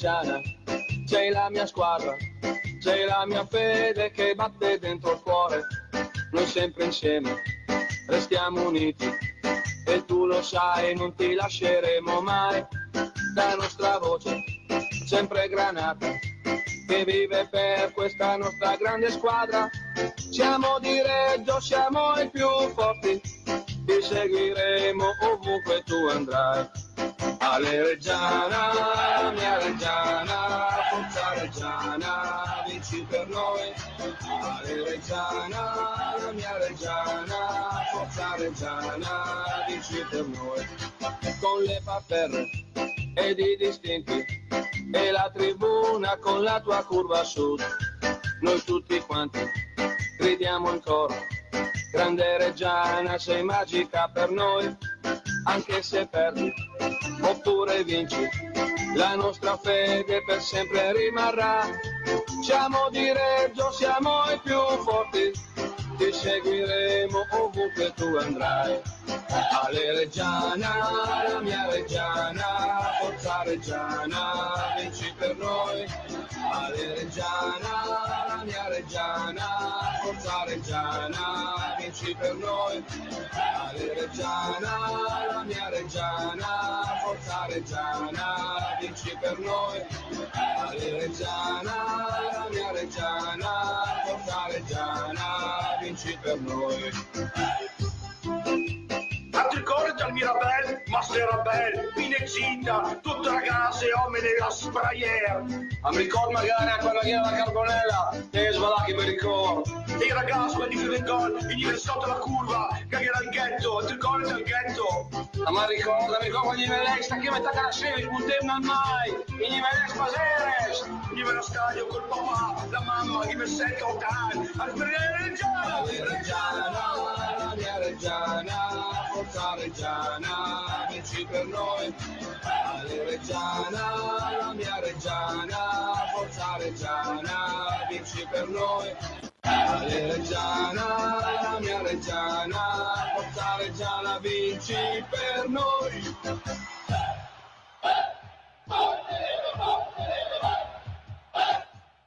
Cireggiana c'è la mia squadra, c'è la mia fede che batte dentro il cuore. Noi sempre insieme restiamo uniti e tu lo sai, non ti lasceremo mai. La nostra voce sempre granata che vive per questa nostra grande squadra. Siamo di Reggio, siamo i più forti, ti seguiremo ovunque tu andrai. Ale Reggiana, mia Reggiana, forza Reggiana, vinci per noi. Ale Reggiana, mia Reggiana, forza Reggiana, vinci per noi. Con le paperre ed i distinti e la tribuna con la tua curva sud. Noi tutti quanti gridiamo in coro. Grande Reggiana, sei magica per noi, anche se perdi oppure vinci. La nostra fede per sempre rimarrà. Siamo di Reggio, siamo i più forti, ti seguiremo ovunque tu andrai. Ale Reggiana, la mia Reggiana, forza Reggiana, vinci per noi. Ale Reggiana, mia Reggiana, forza Reggiana, vinci per noi. Ale Reggiana, la mia Reggiana, forza Reggiana, vinci per noi. Ale Reggiana, la mia Reggiana, forza Reggiana, vinci per noi. Ancora dal Mirabel, Master Rabel, Pinexita, tutte ragazze e uomini della sprayer. Ma mi ricordo magari a quella che era la carbonella, e svalacchi mi ricordo. E i ragazzi quando chiude il gol, venire sotto la curva, cagare al ghetto, il gol del ghetto. Ma mi ricordo, mi ricordo gli Velex, che mi tacca la sera, il puntemmo mai, gli Velex Paseres. Veniva allo stadio col papà, la mamma, che mi sento ottani, al sbrigare Reggiana. Reggiana, la Reggiana, forza Reggiana, vinci per noi. Ale Reggiana, la mia Reggiana, forza Reggiana, vinci per noi. Ale Reggiana, la mia Reggiana, forza Reggiana, vinci per noi.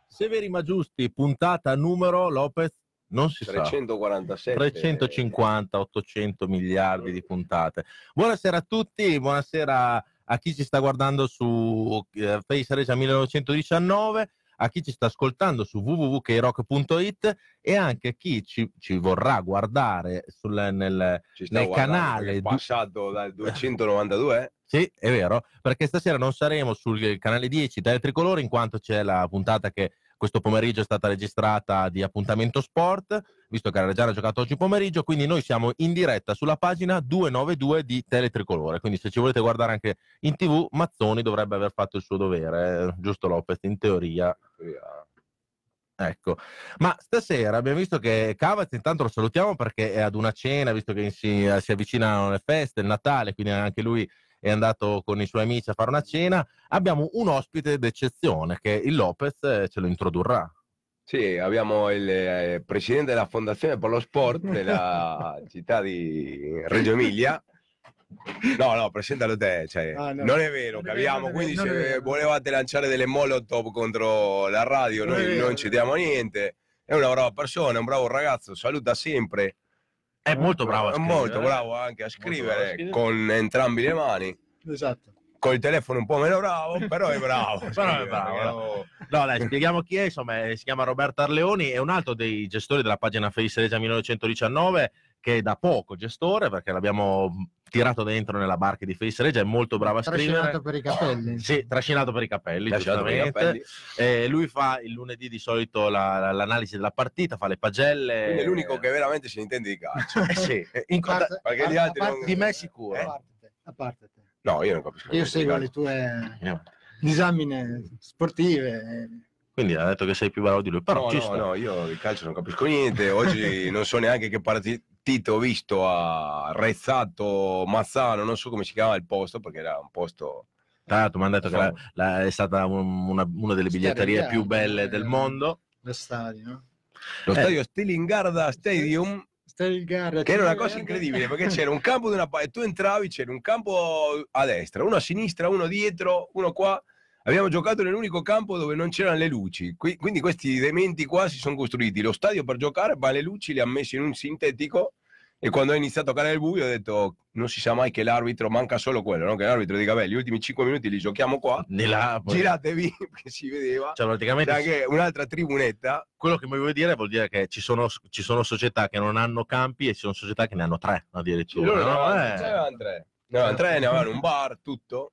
Severi ma giusti, puntata numero Lopez non si sa. 347. 350, 800 miliardi di puntate. Buonasera a tutti, buonasera a chi ci sta guardando su eh, Face Regia 1919, a chi ci sta ascoltando su www.krock.it e anche a chi ci, ci vorrà guardare sul, nel, nel canale è passato dal 292 Sì, è vero, perché stasera non saremo sul canale 10 del Tricolore in quanto c'è la puntata che questo pomeriggio è stata registrata di appuntamento sport, visto che la Reggiana ha giocato oggi pomeriggio, quindi noi siamo in diretta sulla pagina 292 di Teletricolore, quindi se ci volete guardare anche in tv, Mazzoni dovrebbe aver fatto il suo dovere, eh, giusto Lopez, in teoria. Ecco, ma stasera abbiamo visto che Cavaz intanto lo salutiamo perché è ad una cena, visto che si, si avvicinano le feste, il Natale, quindi anche lui è andato con i suoi amici a fare una cena. Abbiamo un ospite d'eccezione che il Lopez eh, ce lo introdurrà. Sì, abbiamo il eh, presidente della Fondazione per lo Sport della città di Reggio Emilia. No, no, presentalo te. cioè, Ah, no. Non è vero Non abbiamo, vero, quindi se volevate lanciare delle molotov contro la radio, Non noi vero. non ci diamo niente. È una brava persona, è un bravo ragazzo, saluta sempre. È molto bravo a È scrivere, molto eh. bravo anche a bravo a scrivere scrivere. con entrambi le mani. Esatto. Col telefono un po' meno bravo, però è bravo. Però è bravo, No, dai, spieghiamo chi è. Insomma, eh, si chiama Roberto Arleoni, è un altro dei gestori della pagina Face Regia 1919, che è da poco gestore, perché l'abbiamo tirato dentro nella barca di Face Regia, è molto bravo a Trascinato scrivere. per i capelli. Sì, trascinato per i capelli, Lasciato per i giustamente. Eh, lui fa il lunedì di solito la- la- l'analisi della partita, fa le pagelle. Quindi è l'unico che veramente se ne intende di calcio. Eh sì, in parte- Perché gli altri parte- non- di me sicuro. A parte te, a parte te. No, io non capisco. Io seguo le tue Eh, disamine sportive. Quindi ha detto che sei più bravo di lui, però no, ci no, no, io di calcio non capisco niente. Oggi non so neanche che partito ho visto a Rezzato, Mazzano, non so come si chiama il posto perché era un posto Tra l'altro mi hanno detto che la- la- è stata un- una, una delle biglietterie più belle del mondo. Lo stadio? Lo Eh. stadio Stilingarda Stadium, che era una cosa incredibile perché c'era un campo di una parte, tu entravi, c'era un campo a destra, uno a sinistra, uno dietro, uno qua. Abbiamo giocato nell'unico campo dove non c'erano le luci. Qui- quindi questi dementi qua si sono costruiti lo stadio per giocare, ma le luci le hanno messe in un sintetico. E quando ho iniziato a toccare il buio ho detto non si sa mai che l'arbitro manca solo quello, no? che l'arbitro dica beh gli ultimi 5 minuti li giochiamo qua, là, poi- giratevi perché si vedeva. cioè, C'è praticamente anche un'altra tribunetta quello che mi vuoi dire vuol dire che ci sono, ci sono società che non hanno campi e ci sono società che ne hanno tre addirittura. Loro no? avevano- Eh. tre. Ne avevano tre, ne avevano un bar, tutto.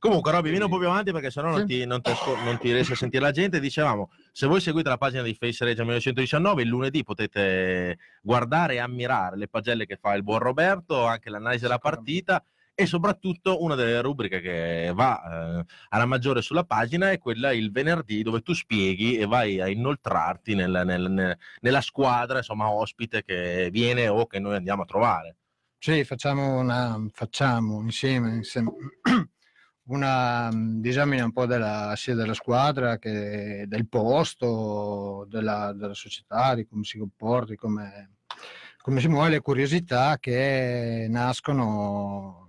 Comunque, Robby, vieni un po' più avanti perché sennò non Sì. ti, non, ti ascol- non ti riesci a sentire la gente. Dicevamo, se voi seguite la pagina di Face Regia 1919, il lunedì potete guardare e ammirare le pagelle che fa il buon Roberto, anche l'analisi della partita e soprattutto una delle rubriche che va eh, alla maggiore sulla pagina è quella il venerdì dove tu spieghi e vai a inoltrarti nel- nel- nel- nella squadra, insomma, ospite che viene o che noi andiamo a trovare. Sì, facciamo, una, facciamo insieme, insieme una disamina un po' della, sia della squadra che del posto, della, della società, di come si comporta, di come, come si muove, le curiosità che nascono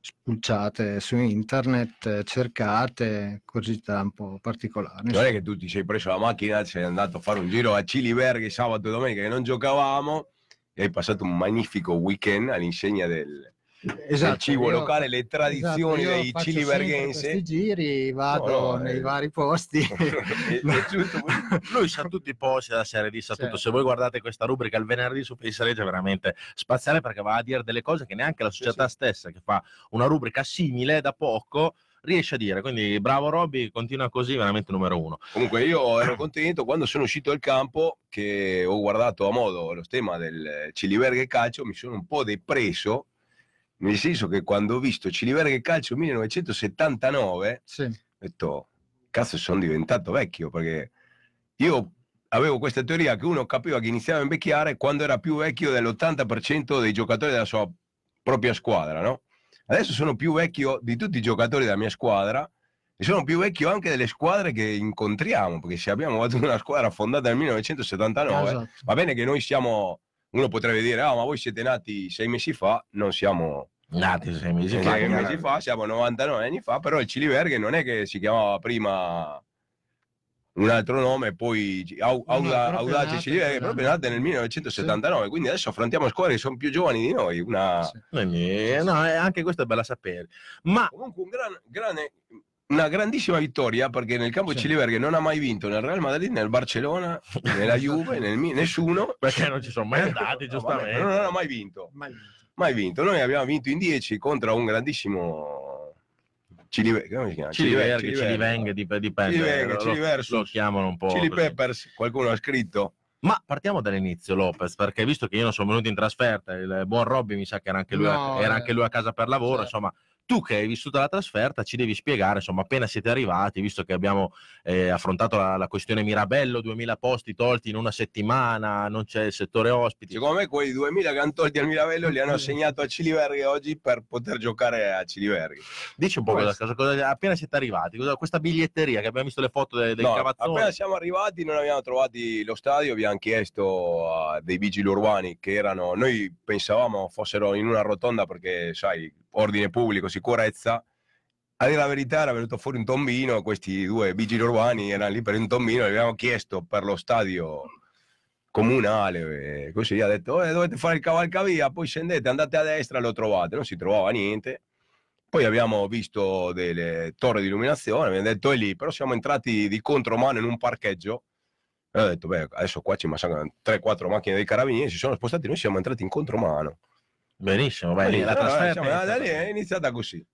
spulciate su internet, cercate, curiosità un po' particolari. Non è che tu ti sei preso la macchina, sei andato a fare un giro a Ciliberghi sabato e domenica che non giocavamo e hai passato un magnifico weekend all'insegna del, del cibo io- locale, le tradizioni esatto, dei ciliberghensi. Questi giri, vado No, nei eh. vari posti. È- è giusto. Lui sa tutti i posti della serie di sa Sì. tutto. Se voi guardate questa rubrica il venerdì su Face Regia è veramente spaziale perché va a dire delle cose che neanche la società stessa che fa una rubrica simile da poco riesce a dire. Quindi bravo Robby, continua così, veramente numero uno. Comunque io ero contento quando sono uscito dal campo che ho guardato a modo lo stemma del Ciliberghe Calcio, mi sono un po' depresso, nel senso che quando ho visto Ciliberghe Calcio 1979 Sì. ho detto, cazzo sono diventato vecchio perché io avevo questa teoria che uno capiva che iniziava a invecchiare quando era più vecchio dell'80% dei giocatori della sua propria squadra, no? Adesso sono più vecchio di tutti i giocatori della mia squadra e sono più vecchio anche delle squadre che incontriamo, perché se abbiamo avuto una squadra fondata nel 1979, Esatto. va bene che noi siamo, uno potrebbe dire, ah ma voi siete nati sei mesi fa, non siamo Nati sei mesi sì, fa. sei mesi fa, siamo 99 anni fa, però il Ciliberghe non è che si chiamava prima un altro nome, poi Au- Auda- proprio Audace Ciliberghe, quell'anno. proprio nate nel 1979, quindi adesso affrontiamo squadre che sono più giovani di noi, una... Sì. No, eh, anche questo è bello sapere. Ma Comunque un gran- grande- una grandissima vittoria perché nel campo Sì. Ciliberghe non ha mai vinto nel Real Madrid, nel Barcellona, nella Juve, nel Mi- nessuno. perché non ci sono mai andati, No, vabbè, giustamente. non ha mai vinto. Mai vinto. Mai vinto. Noi abbiamo vinto in 10 contro un grandissimo si chiama? Ciliverghe, Cilivenghe, dip- dipende. Cilivenghe, lo-. Lo chiamano un po'. Chili così. Peppers, qualcuno ha scritto. Ma partiamo dall'inizio, Lopez, perché visto che io non sono venuto in trasferta, il buon Robby mi sa che era anche lui, No, a, era eh, anche lui a casa per lavoro, certo. insomma, tu che hai vissuto la trasferta ci devi spiegare, insomma, appena siete arrivati, visto che abbiamo eh, affrontato la, la questione Mirabello, 2000 posti tolti in una settimana, non c'è il settore ospiti. Secondo me quei 2000 che hanno tolti al Miravello li hanno assegnato a Ciliverghe oggi per poter giocare a Ciliverghe. Dici un po' cosa, Questo. cosa, cosa- appena siete arrivati, cosa- questa biglietteria che abbiamo visto le foto de- dei No, cavazzoni. appena siamo arrivati non abbiamo trovati lo stadio, abbiamo chiesto a dei vigili urbani che erano, noi pensavamo fossero in una rotonda perché sai, ordine pubblico, sicurezza. A dire la verità era venuto fuori un tombino, questi due vigili urbani erano lì per un tombino, gli abbiamo chiesto per lo stadio comunale, e così ha detto "Eh, dovete fare il cavalcavia, poi scendete, andate a destra, lo trovate, non si trovava niente. Poi abbiamo visto delle torri di illuminazione, abbiamo detto è lì, però siamo entrati di contromano in un parcheggio e ho detto, beh, adesso qua ci massacrano 3-4 macchine dei carabinieri, si sono spostati, noi siamo entrati in contromano. Benissimo, vai lì, la Allora, trasferta. siamo andati lì, è iniziata così.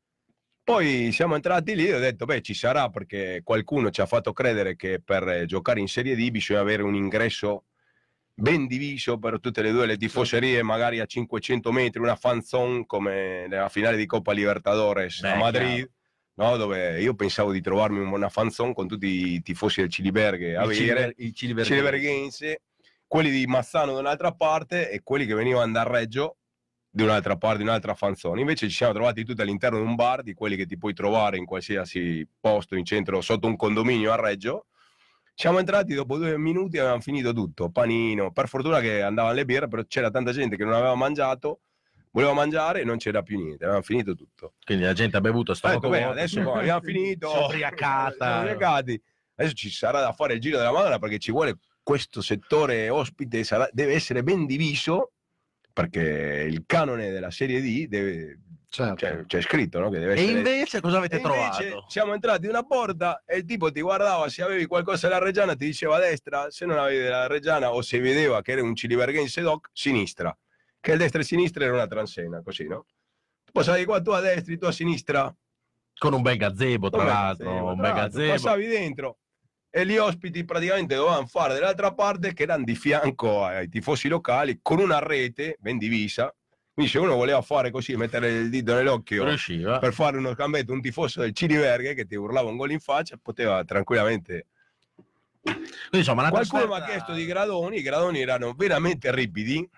Poi siamo entrati lì e ho detto, beh, ci sarà perché qualcuno ci ha fatto credere che per eh, giocare in Serie D bisogna avere un ingresso ben diviso per tutte le due le tifoserie, magari a 500 metri, una fan zone come nella finale di Coppa Libertadores Beh, a Madrid, no? dove io pensavo di trovarmi una fan zone con tutti i tifosi del Ciliberghe a Il vedere, il Ciliberghe. Ciliberghense, quelli di Mazzano da un'altra parte e quelli che venivano da Reggio di un'altra parte, di un'altra fanzone. Invece ci siamo trovati tutti all'interno di un bar, di quelli che ti puoi trovare in qualsiasi posto in centro, sotto un condominio a Reggio. Siamo entrati dopo due minuti e avevamo finito tutto, panino. Per fortuna che andavano le birre, però c'era tanta gente che non aveva mangiato, voleva mangiare e non c'era più niente, avevamo finito tutto. Quindi la gente ha bevuto, sta Ecco, beh, adesso qua, abbiamo finito. È ubriacata. Adesso ci sarà da fare il giro della Madonna perché ci vuole questo settore ospite, sarà- deve essere ben diviso perché il canone della Serie D deve, Certo. cioè, c'è scritto no? che deve E essere... invece cosa avete E invece trovato? siamo entrati in una porta e il tipo ti guardava se avevi qualcosa della Reggiana ti diceva a destra, se non avevi della Reggiana o se vedeva che era un ciliberghense doc, sinistra. Che il destra e sinistra era una transena, così, no? Tu passavi qua tu a destra, tu a sinistra, Con un bel gazebo, tra l'altro, un bel gazebo. Passavi dentro e gli ospiti praticamente dovevano fare dall'altra parte che erano di fianco ai tifosi locali con una rete ben divisa. Quindi se uno voleva fare così, mettere il dito nell'occhio Riusciva. per fare uno scambetto, un tifoso del Ciriverghe che ti urlava un gol in faccia, poteva tranquillamente. Quindi, insomma, Qualcuno mi ha chiesto di gradoni, i gradoni erano veramente ripidi.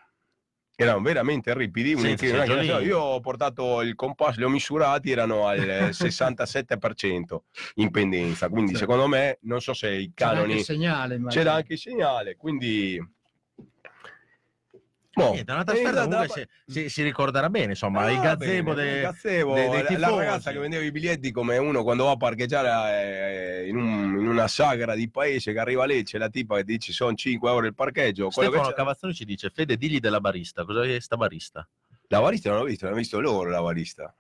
Erano veramente ripidi. Seggiolini. io ho portato il compasso, li ho misurati, erano al eh, 67% in pendenza. Quindi, Sì. secondo me, non so se i C'era anche canoni il segnale, c'era anche il segnale. Quindi, Boh, Niente, una trasferta iniziata comunque la- si, si- si ricorderà bene, insomma, Ah, il gazebo, bene, de- gazebo, dei- dei la- la, ragazza che vendeva i biglietti come uno quando va a parcheggiare eh, in, un- in una sagra di paese che arriva lì c'è la tipa che dice sono 5 euro il parcheggio Stefano Cavazzoni ci dice Fede digli della barista cosa è sta barista? La barista non l'ho visto l'hanno visto loro la barista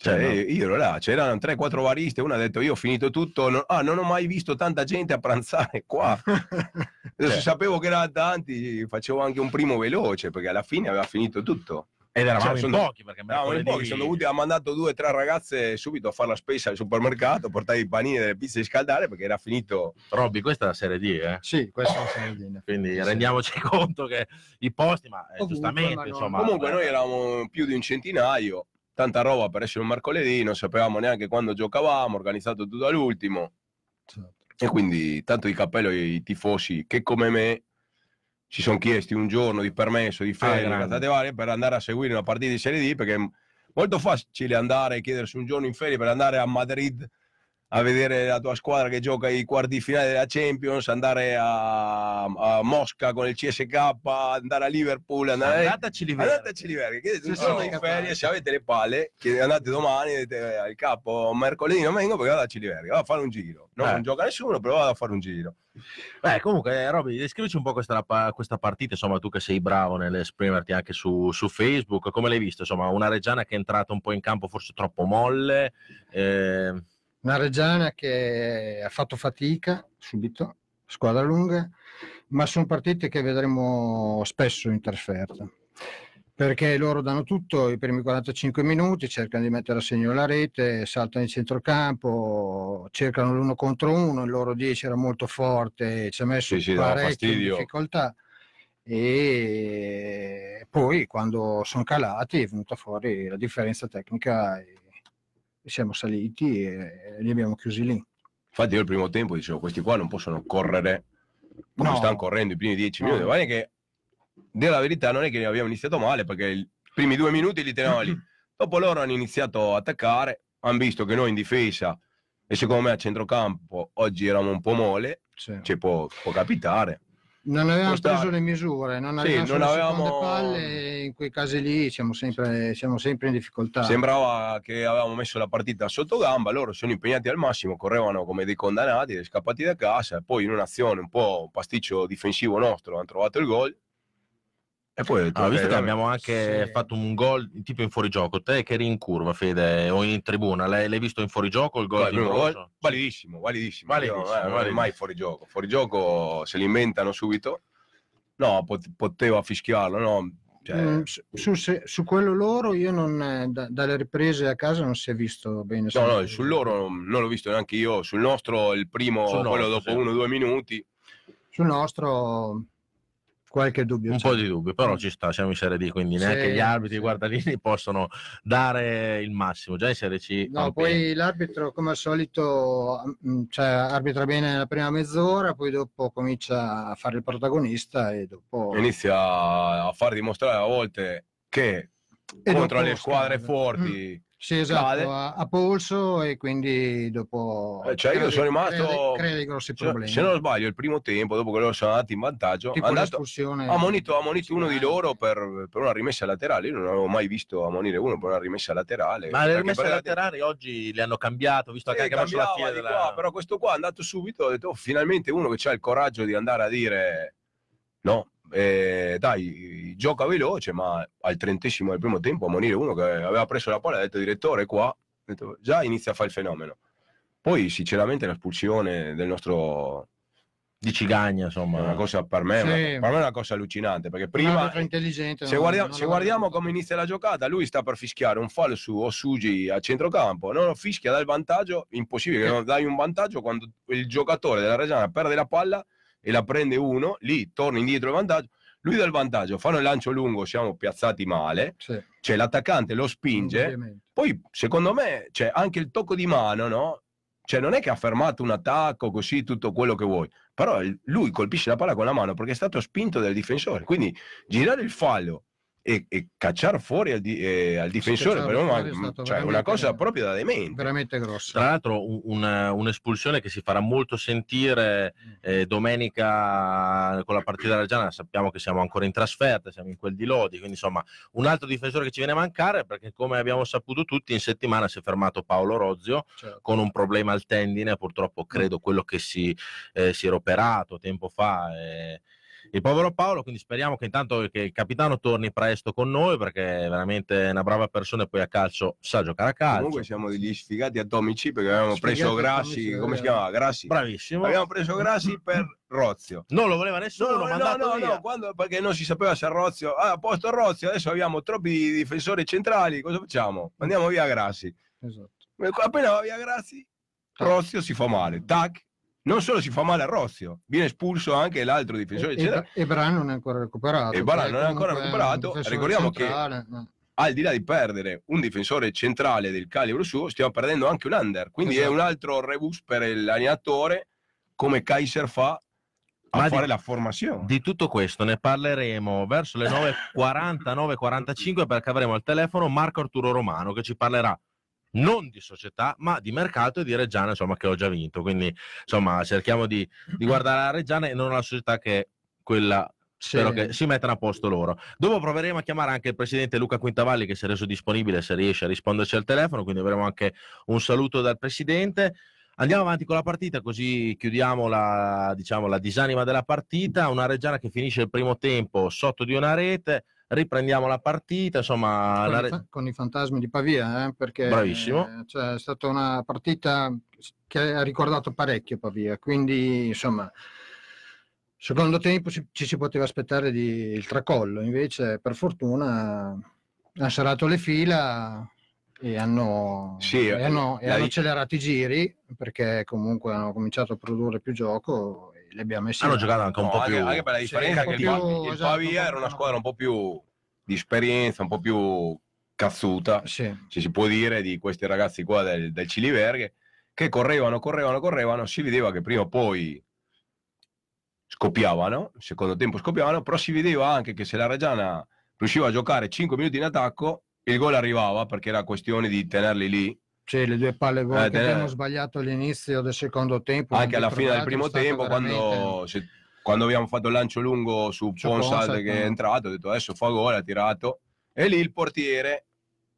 cioè, Cioè, no. io, io ero là c'erano 3-4 bariste una ha detto io ho finito tutto non, ah non ho mai visto tanta gente a pranzare qua Adesso Cioè. sapevo che erano tanti facevo anche un primo veloce perché alla fine aveva finito tutto ed eravamo Cioè, in sono- pochi perché mercoledì- pochi sono dovuti, ha mandato due o tre ragazze subito a fare la spesa al supermercato, portare i panini e le pizze di scaldare perché era finito. Robby questa è la serie D eh? Sì, questo è un segnalino. quindi Sì. rendiamoci conto che i posti ma eh, giustamente insomma Comunque eh, noi eravamo più di un centinaio, tanta roba per essere un mercoledì, non sapevamo neanche quando giocavamo, organizzato tutto all'ultimo Certo. e quindi tanto di cappello ai tifosi che come me ci sono chiesti un giorno di permesso, di ferie, grande. cazzate varie, per andare a seguire una partita di Serie D perché è molto facile andare e chiedersi un giorno in ferie per andare a Madrid a vedere la tua squadra che gioca i quarti finali della Champions, andare a, a Mosca con il CSK, andare a Liverpool, andare andateci. Andateci Liverpool, Sì, giorno sì, in ferie, se avete le palle, andate domani, dite al capo, mercoledì non vengo perché vado a Ciliverga, vado a fare un giro. No, Eh. Non gioca nessuno, però vado a fare un giro. Beh, comunque, eh, Robby, descrivici un po' questa, questa partita, insomma, tu che sei bravo nell'esprimerti anche su, su Facebook, come l'hai visto? Insomma, una Reggiana che è entrata un po' in campo forse troppo molle, eh, Una Reggiana che ha fatto fatica subito, squadra lunga, ma sono partite che vedremo spesso in trasferta. Perché loro danno tutto i primi 45 minuti, cercano di mettere a segno la rete, saltano in centrocampo, cercano l'uno contro uno, il loro 10 era molto forte, ci ha messo Sì, fastidio. difficoltà e poi quando sono calati è venuta fuori la differenza tecnica siamo saliti e li abbiamo chiusi lì. Infatti io il primo tempo dicevo, questi qua non possono correre come No. stanno correndo i primi dieci No. minuti. Guarda che, dire la verità, non è che abbiamo iniziato male, perché i primi due minuti li tenevamo lì. Dopo loro hanno iniziato a attaccare, hanno visto che noi in difesa, e secondo me a centrocampo, oggi eravamo un po' mole, Sì. ci può, può capitare. Non avevamo può stare. preso le misure, non Sì, avevamo non sulle avevamo- palle, e in quei casi lì siamo sempre, siamo sempre in difficoltà. Sembrava che avevamo messo la partita sotto gamba, loro sono impegnati al massimo, correvano come dei condannati, scappati da casa, e poi in un'azione un po' pasticcio difensivo nostro hanno trovato il gol. E poi ho detto, ok, visto che abbiamo anche Sì. fatto un gol tipo in fuorigioco, te che eri in curva, Fede, o in tribuna, l'hai, l'hai visto in fuorigioco il gol Ambrosio? gol, validissimo, validissimo. Validissimo, Io, eh, non è validissimo. mai fuori gioco. Fuori gioco se li inventano subito. No, pot- poteva fischiarlo, no? Cioè, Mm, su, su- se- su quello loro io non, eh, da- dalle riprese a casa non si è visto bene. no, no, sul loro non l'ho visto neanche io. Sul nostro, il primo, Sul quello nostro, dopo sì. uno o due minuti. Sul nostro qualche dubbio. Un c'è. po' di dubbio, però ci sta, siamo in Serie D, quindi Sì, neanche gli arbitri, i sì. guardalini possono dare il massimo. Già in Serie C... No, poi pena. l'arbitro come al solito mm, cioè, arbitra bene nella prima mezz'ora, poi dopo comincia a fare il protagonista e dopo... Inizia a far dimostrare a volte che E contro le squadre forti. Sì, esatto, a, a polso e quindi dopo Eh, cioè, io sono rimasto- crea, crea dei grossi Se, problemi. se non sbaglio, il primo tempo, dopo che loro sono andati in vantaggio, tipo ha andato, ha ammonito uno di loro per, per una rimessa laterale. Io non avevo mai visto ammonire uno per una rimessa laterale. Ma le rimesse per- laterali oggi le hanno cambiato, visto che Sì, anche verso la fine di della... qua, però questo qua è andato subito, ho detto, oh, finalmente uno che ha il coraggio di andare a dire no, eh, dai, gioca veloce, ma al trentesimo del primo tempo a monire uno che aveva preso la palla e ha detto direttore qua, detto, già inizia a fare il fenomeno. Poi sinceramente l'espulsione del nostro di Cigagna, è insomma. una cosa per me, è una- Sì. per me è una cosa allucinante, perché prima intelligente se non- guardiamo, non se guardiamo come inizia la giocata, lui sta per fischiare un fallo su Osugi a centrocampo, non lo fischia dal vantaggio, impossibile che Eh. non dai un vantaggio quando il giocatore della Reggiana perde la palla e la prende uno, lì torna indietro il vantaggio, lui dà il vantaggio, fanno il lancio lungo, siamo piazzati male, Sì, cioè l'attaccante lo spinge, poi secondo me c'è anche il tocco di mano, no? Cioè non è che ha fermato un attacco così tutto quello che vuoi, però lui colpisce la palla con la mano perché è stato spinto dal difensore, quindi girare il fallo e, e cacciare fuori al, di- eh, al difensore cacciare per me fuori è è stato cioè, una cosa proprio da demente. veramente grosso. Tra l'altro un- un- un'espulsione che si farà molto sentire eh, domenica con la partita della Reggiana, sappiamo che siamo ancora in trasferta, siamo in quel di Lodi, quindi insomma un altro difensore che ci viene a mancare perché come abbiamo saputo tutti in settimana si è fermato Paolo Rozio Certo. con un problema al tendine, purtroppo credo quello che si, eh, si era operato tempo fa. eh, il povero Paolo, quindi speriamo che intanto che il capitano torni presto con noi perché è veramente una brava persona e poi a calcio sa giocare a calcio. Comunque siamo degli sfigati atomici perché avevamo Sfigati preso Grassi, atomici, come si vero. chiama? Grassi. Bravissimo. Abbiamo preso Grassi per Rozio. Non lo voleva nessuno, No, no, mandato no, via. no, quando- perché non si sapeva se Rozio, ah, a posto Rozio, adesso abbiamo troppi difensori centrali, cosa facciamo? Andiamo via Grassi. Esatto. Appena va via Grassi, Rozio si fa male, tac. Non solo si fa male a Rozio, viene espulso anche l'altro difensore E, centrale. e, e Bran non è ancora recuperato. E Bran che non è ancora recuperato. difensore Ricordiamo che- centrale, no. Al di là di perdere un difensore centrale del calibro suo, stiamo perdendo anche un under. Quindi è Esatto. un altro rebus per l'allenatore, come Kaiser fa a Ma di- fare la formazione. Di tutto questo ne parleremo verso le 9.40, 9.45 perché avremo al telefono Marco Arturo Romano che ci parlerà non di società ma di mercato e di Reggiana insomma che ho già vinto quindi insomma cerchiamo di, di guardare la Reggiana e non la società che è quella Sì. spero che si mettano a posto loro dopo proveremo a chiamare anche il presidente Luca Quintavalli che si è reso disponibile se riesce a risponderci al telefono quindi avremo anche un saluto dal presidente Andiamo avanti con la partita, così chiudiamo la, diciamo, la disanima della partita. Una Reggiana che finisce il primo tempo sotto di una rete. Riprendiamo la partita. Insomma, con, la i, fa- con i fantasmi di Pavia, eh, perché Bravissimo. eh, cioè, è stata una partita che ha ricordato parecchio Pavia, quindi insomma, secondo tempo ci, ci si poteva aspettare di, il tracollo, invece per fortuna hanno serrato le fila e hanno, Sì, e hanno, e hanno accelerato i giri perché comunque hanno cominciato a produrre più gioco e li abbiamo messi hanno giocato anche un No, po' anche, più. anche per la Sì, differenza po' che il, più, il esatto, Pavia era una squadra un po' più di esperienza, un po' più cazzuta, Sì. se si può dire, di questi ragazzi qua del, del Ciliverghe, che correvano, correvano, correvano, si vedeva che prima o poi scoppiavano, secondo tempo scoppiavano, però si vedeva anche che se la Reggiana riusciva a giocare 5 minuti in attacco, il gol arrivava perché era questione di tenerli lì Sì, le due palle gol Eh, che abbiamo sbagliato all'inizio del secondo tempo. anche alla fine del primo tempo quando, se- quando abbiamo fatto il lancio lungo su Ponsad, che è entrato ho detto adesso fa gol ha tirato e lì il portiere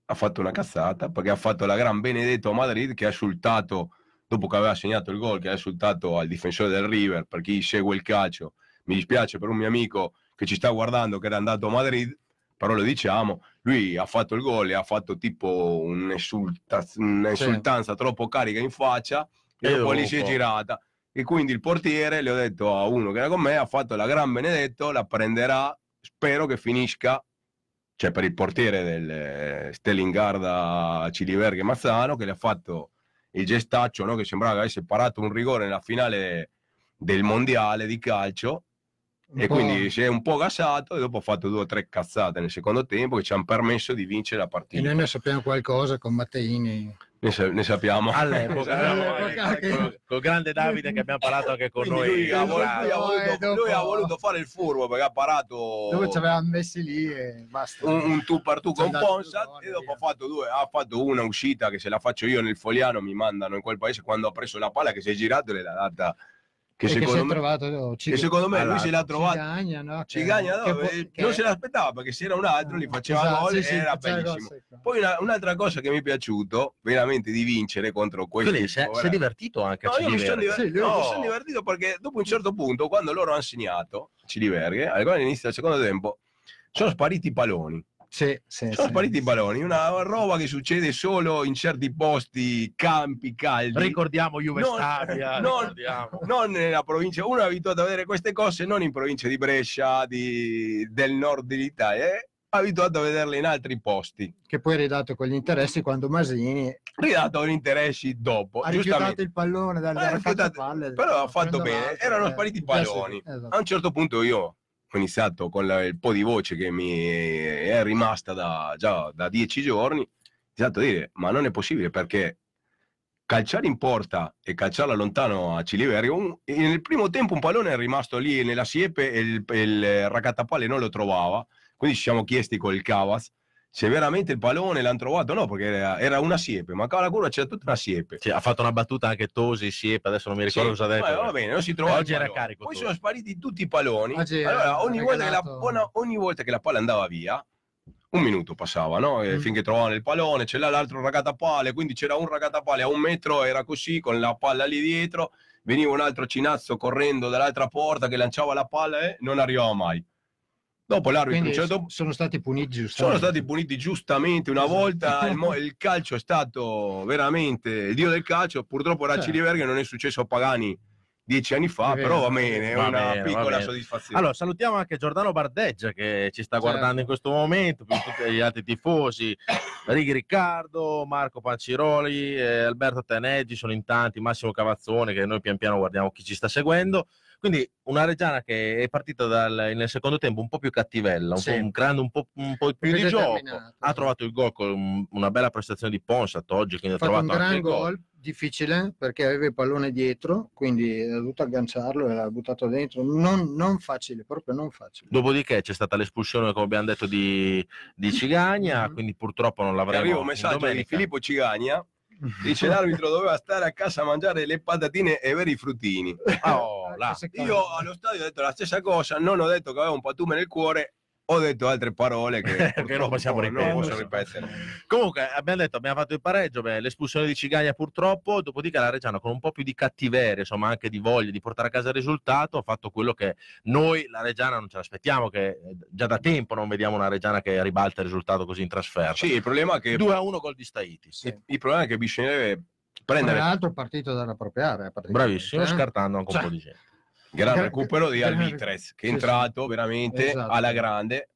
ha fatto una cazzata perché ha fatto la gran Benedetto a Madrid che ha esultato dopo che aveva segnato il gol che ha esultato al difensore del River per chi segue il calcio mi dispiace per un mio amico che ci sta guardando che era andato a Madrid però lo diciamo lui ha fatto il gol e ha fatto tipo un'esulta- un'esultanza troppo carica in faccia e, E dopo lì si è girata. E quindi il portiere le ho detto a uno che era con me ha fatto la gran Benedetto la prenderà. Spero che finisca cioè per il portiere del eh, Stellingarda Ciliverghe Mazzano che le ha fatto il gestaccio no? che sembrava che avesse parato un rigore nella finale del mondiale di calcio un e po'- quindi si è un po' gassato e dopo ha fatto due o tre cazzate nel secondo tempo che ci hanno permesso di vincere la E partita noi ne sappiamo qualcosa con Matteini. Ne, sa- ne sappiamo. All'epoca, All'epoca no, che- col, col grande Davide che abbiamo parlato anche con Quindi noi. lui, ha voluto, Esatto. lui ha voluto- dopo- lui ha voluto fare il furbo perché ha parato Dove ci avevamo messi lì e basta. un, un tu per tu con Ponsat e dopo ha fatto, due, ha fatto una uscita che se la faccio io nel Foliano mi mandano in quel paese quando ha preso la palla che si è girato e l'ha data che E che secondo è me, trovato che secondo me lui se l'ha trovato Cigagna, no? Che- Cigagna no, che eh, che- non se l'aspettava perché se era un altro li faceva Esatto, gol sì, e sì, era bellissimo poi una- un'altra cosa che mi è piaciuto veramente di vincere contro questi Quindi si è, divertito anche a No, io mi sono, divertito, Sì, lui- mi No. sono divertito perché dopo un certo punto, quando loro hanno segnato Ciliverghe, all'inizio del secondo tempo, sono spariti i palloni. Sì, sì, Sono sì. spariti i palloni, una roba che succede solo in certi posti, campi caldi. Ricordiamo Juve Non- Stabia, non- ricordiamo. non nella provincia, uno è abituato a vedere queste cose non in provincia di Brescia, di- del nord dell'Italia, è abituato a vederle in altri posti. Che poi è ridato con gli interessi quando Masini Ridato gli interessi dopo, ha rifiutato il pallone dalle Ha palle. però ha fatto bene, erano eh. spariti i sì, palloni. esatto. A un certo punto io ho iniziato con la- il po' di voce che mi è rimasta da, già da dieci giorni, ho iniziato a dire, ma non è possibile perché calciare in porta e calciarla lontano a Ciliverio, nel primo tempo un pallone è rimasto lì nella siepe e il, il raccattapalle non lo trovava, quindi ci siamo chiesti col Cavas se veramente il pallone l'hanno trovato, no, perché era, era una siepe, mancava la curva, c'era tutta una siepe. Sì, ha fatto una battuta anche Tosi, Siepe, adesso non mi ricordo Sì, cosa ha detto. va bene, non si trova Oggi era carico Poi tu. sono spariti tutti i palloni. Oggi allora, ogni volta, che la, ogni volta che la palla andava via, un minuto passava, no? E Mm. Finché trovavano il pallone, c'era l'altro ragattapale, quindi c'era un ragattapale a un metro, era così, con la palla lì dietro, veniva un altro cinazzo correndo dall'altra porta che lanciava la palla e non arrivava mai. Dopo l'arbitro, certo so- sono stati puniti sono giustamente. stati puniti giustamente una Esatto. volta, il, mo- il calcio è stato veramente il dio del calcio, purtroppo a Certo. Ciliverga non è successo a Pagani dieci anni fa, però va bene, è Va una bene, piccola soddisfazione. Allora, salutiamo anche Giordano Bardeggia che ci sta Certo. guardando in questo momento, più tutti gli altri tifosi, Righi Riccardo, Marco Panciroli, eh, Alberto Teneggi, sono in tanti, Massimo Cavazzone che noi pian piano guardiamo chi ci sta seguendo. Quindi una Reggiana che è partita dal- nel secondo tempo un po' più cattivella, un Sì. po', creando un po', un po' più di gioco. Ha trovato il gol con un- una bella prestazione di Ponsat oggi, quindi Ha un trovato anche gran gol. gol, difficile perché aveva il pallone dietro, quindi ha dovuto agganciarlo e l'ha buttato dentro. Non, non facile, proprio non facile. Dopodiché c'è stata l'espulsione, come abbiamo detto, di, di Cigagna, Mhm. quindi purtroppo non l'avremo arriva un messaggio di domenica. Filippo Cigagna, dice l'arbitro doveva stare a casa a mangiare le patatine e bere i fruttini. Oh, là. Io allo stadio ho detto la stessa cosa, non ho detto che avevo un pattume nel cuore, ho detto altre parole che, Che non possiamo non ripetere. posso ripetere. Comunque abbiamo detto, abbiamo fatto il pareggio, beh, l'espulsione di Cigagna purtroppo, dopodiché la Reggiana con un po' più di cattiveria, insomma anche di voglia di portare a casa il risultato, ha fatto quello che noi, la Reggiana, non ce l'aspettiamo, che eh, già da tempo non vediamo una Reggiana che ribalta il risultato così in trasferta. Sì, il problema è che, 2 a 1 gol di Staiti. Sì. il problema è che bisognerebbe Tra prendere l'altro partito dalla propria area. Bravissimo, eh. scartando anche un Cioè, po' di gente. Gran Gra- recupero di Alvitrez che è entrato veramente Esatto. alla grande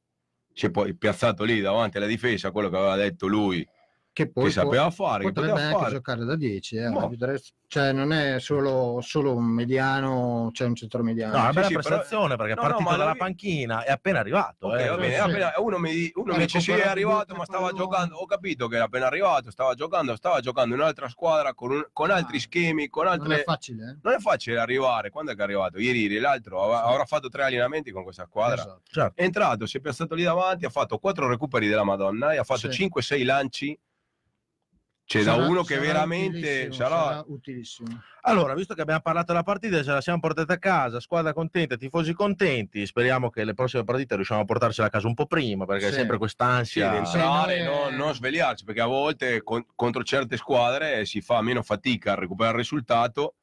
si è poi piazzato lì davanti alla difesa quello che aveva detto lui Che poi che sapeva fare potrebbe anche fare giocare da 10. Eh. Alvitrez. Cioè non è solo, solo un mediano, c'è un centromediano. No, è una bella sì, però- prestazione perché è No, no, partito ma dalla lui- panchina, è appena arrivato. Ok, eh. va bene, sì. appena- uno mi, uno mi dice sì è arrivato ma stava giocando ho capito che era appena arrivato stava giocando stava giocando in un'altra squadra con, un- con altri Ah, schemi con non altre è facile. Eh? non è facile arrivare quando è che è arrivato ieri l'altro av- avrà fatto tre allenamenti con questa squadra Esatto. Certo. è entrato, si è piazzato lì davanti, ha fatto quattro recuperi della Madonna e ha fatto Sì. 5-6 lanci. C'è da Sarà- uno che sarà veramente utilissimo, sarà... sarà utilissimo. Allora, visto che abbiamo parlato della partita, ce la siamo portata a casa, squadra contenta, tifosi contenti, speriamo che le prossime partite riusciamo a portarcela a casa un po' prima, perché Sì. è sempre Sì, quest'ansia. di entrare, Sì, no- noi- non svegliarci, perché a volte con- contro certe squadre si fa meno fatica a recuperare il risultato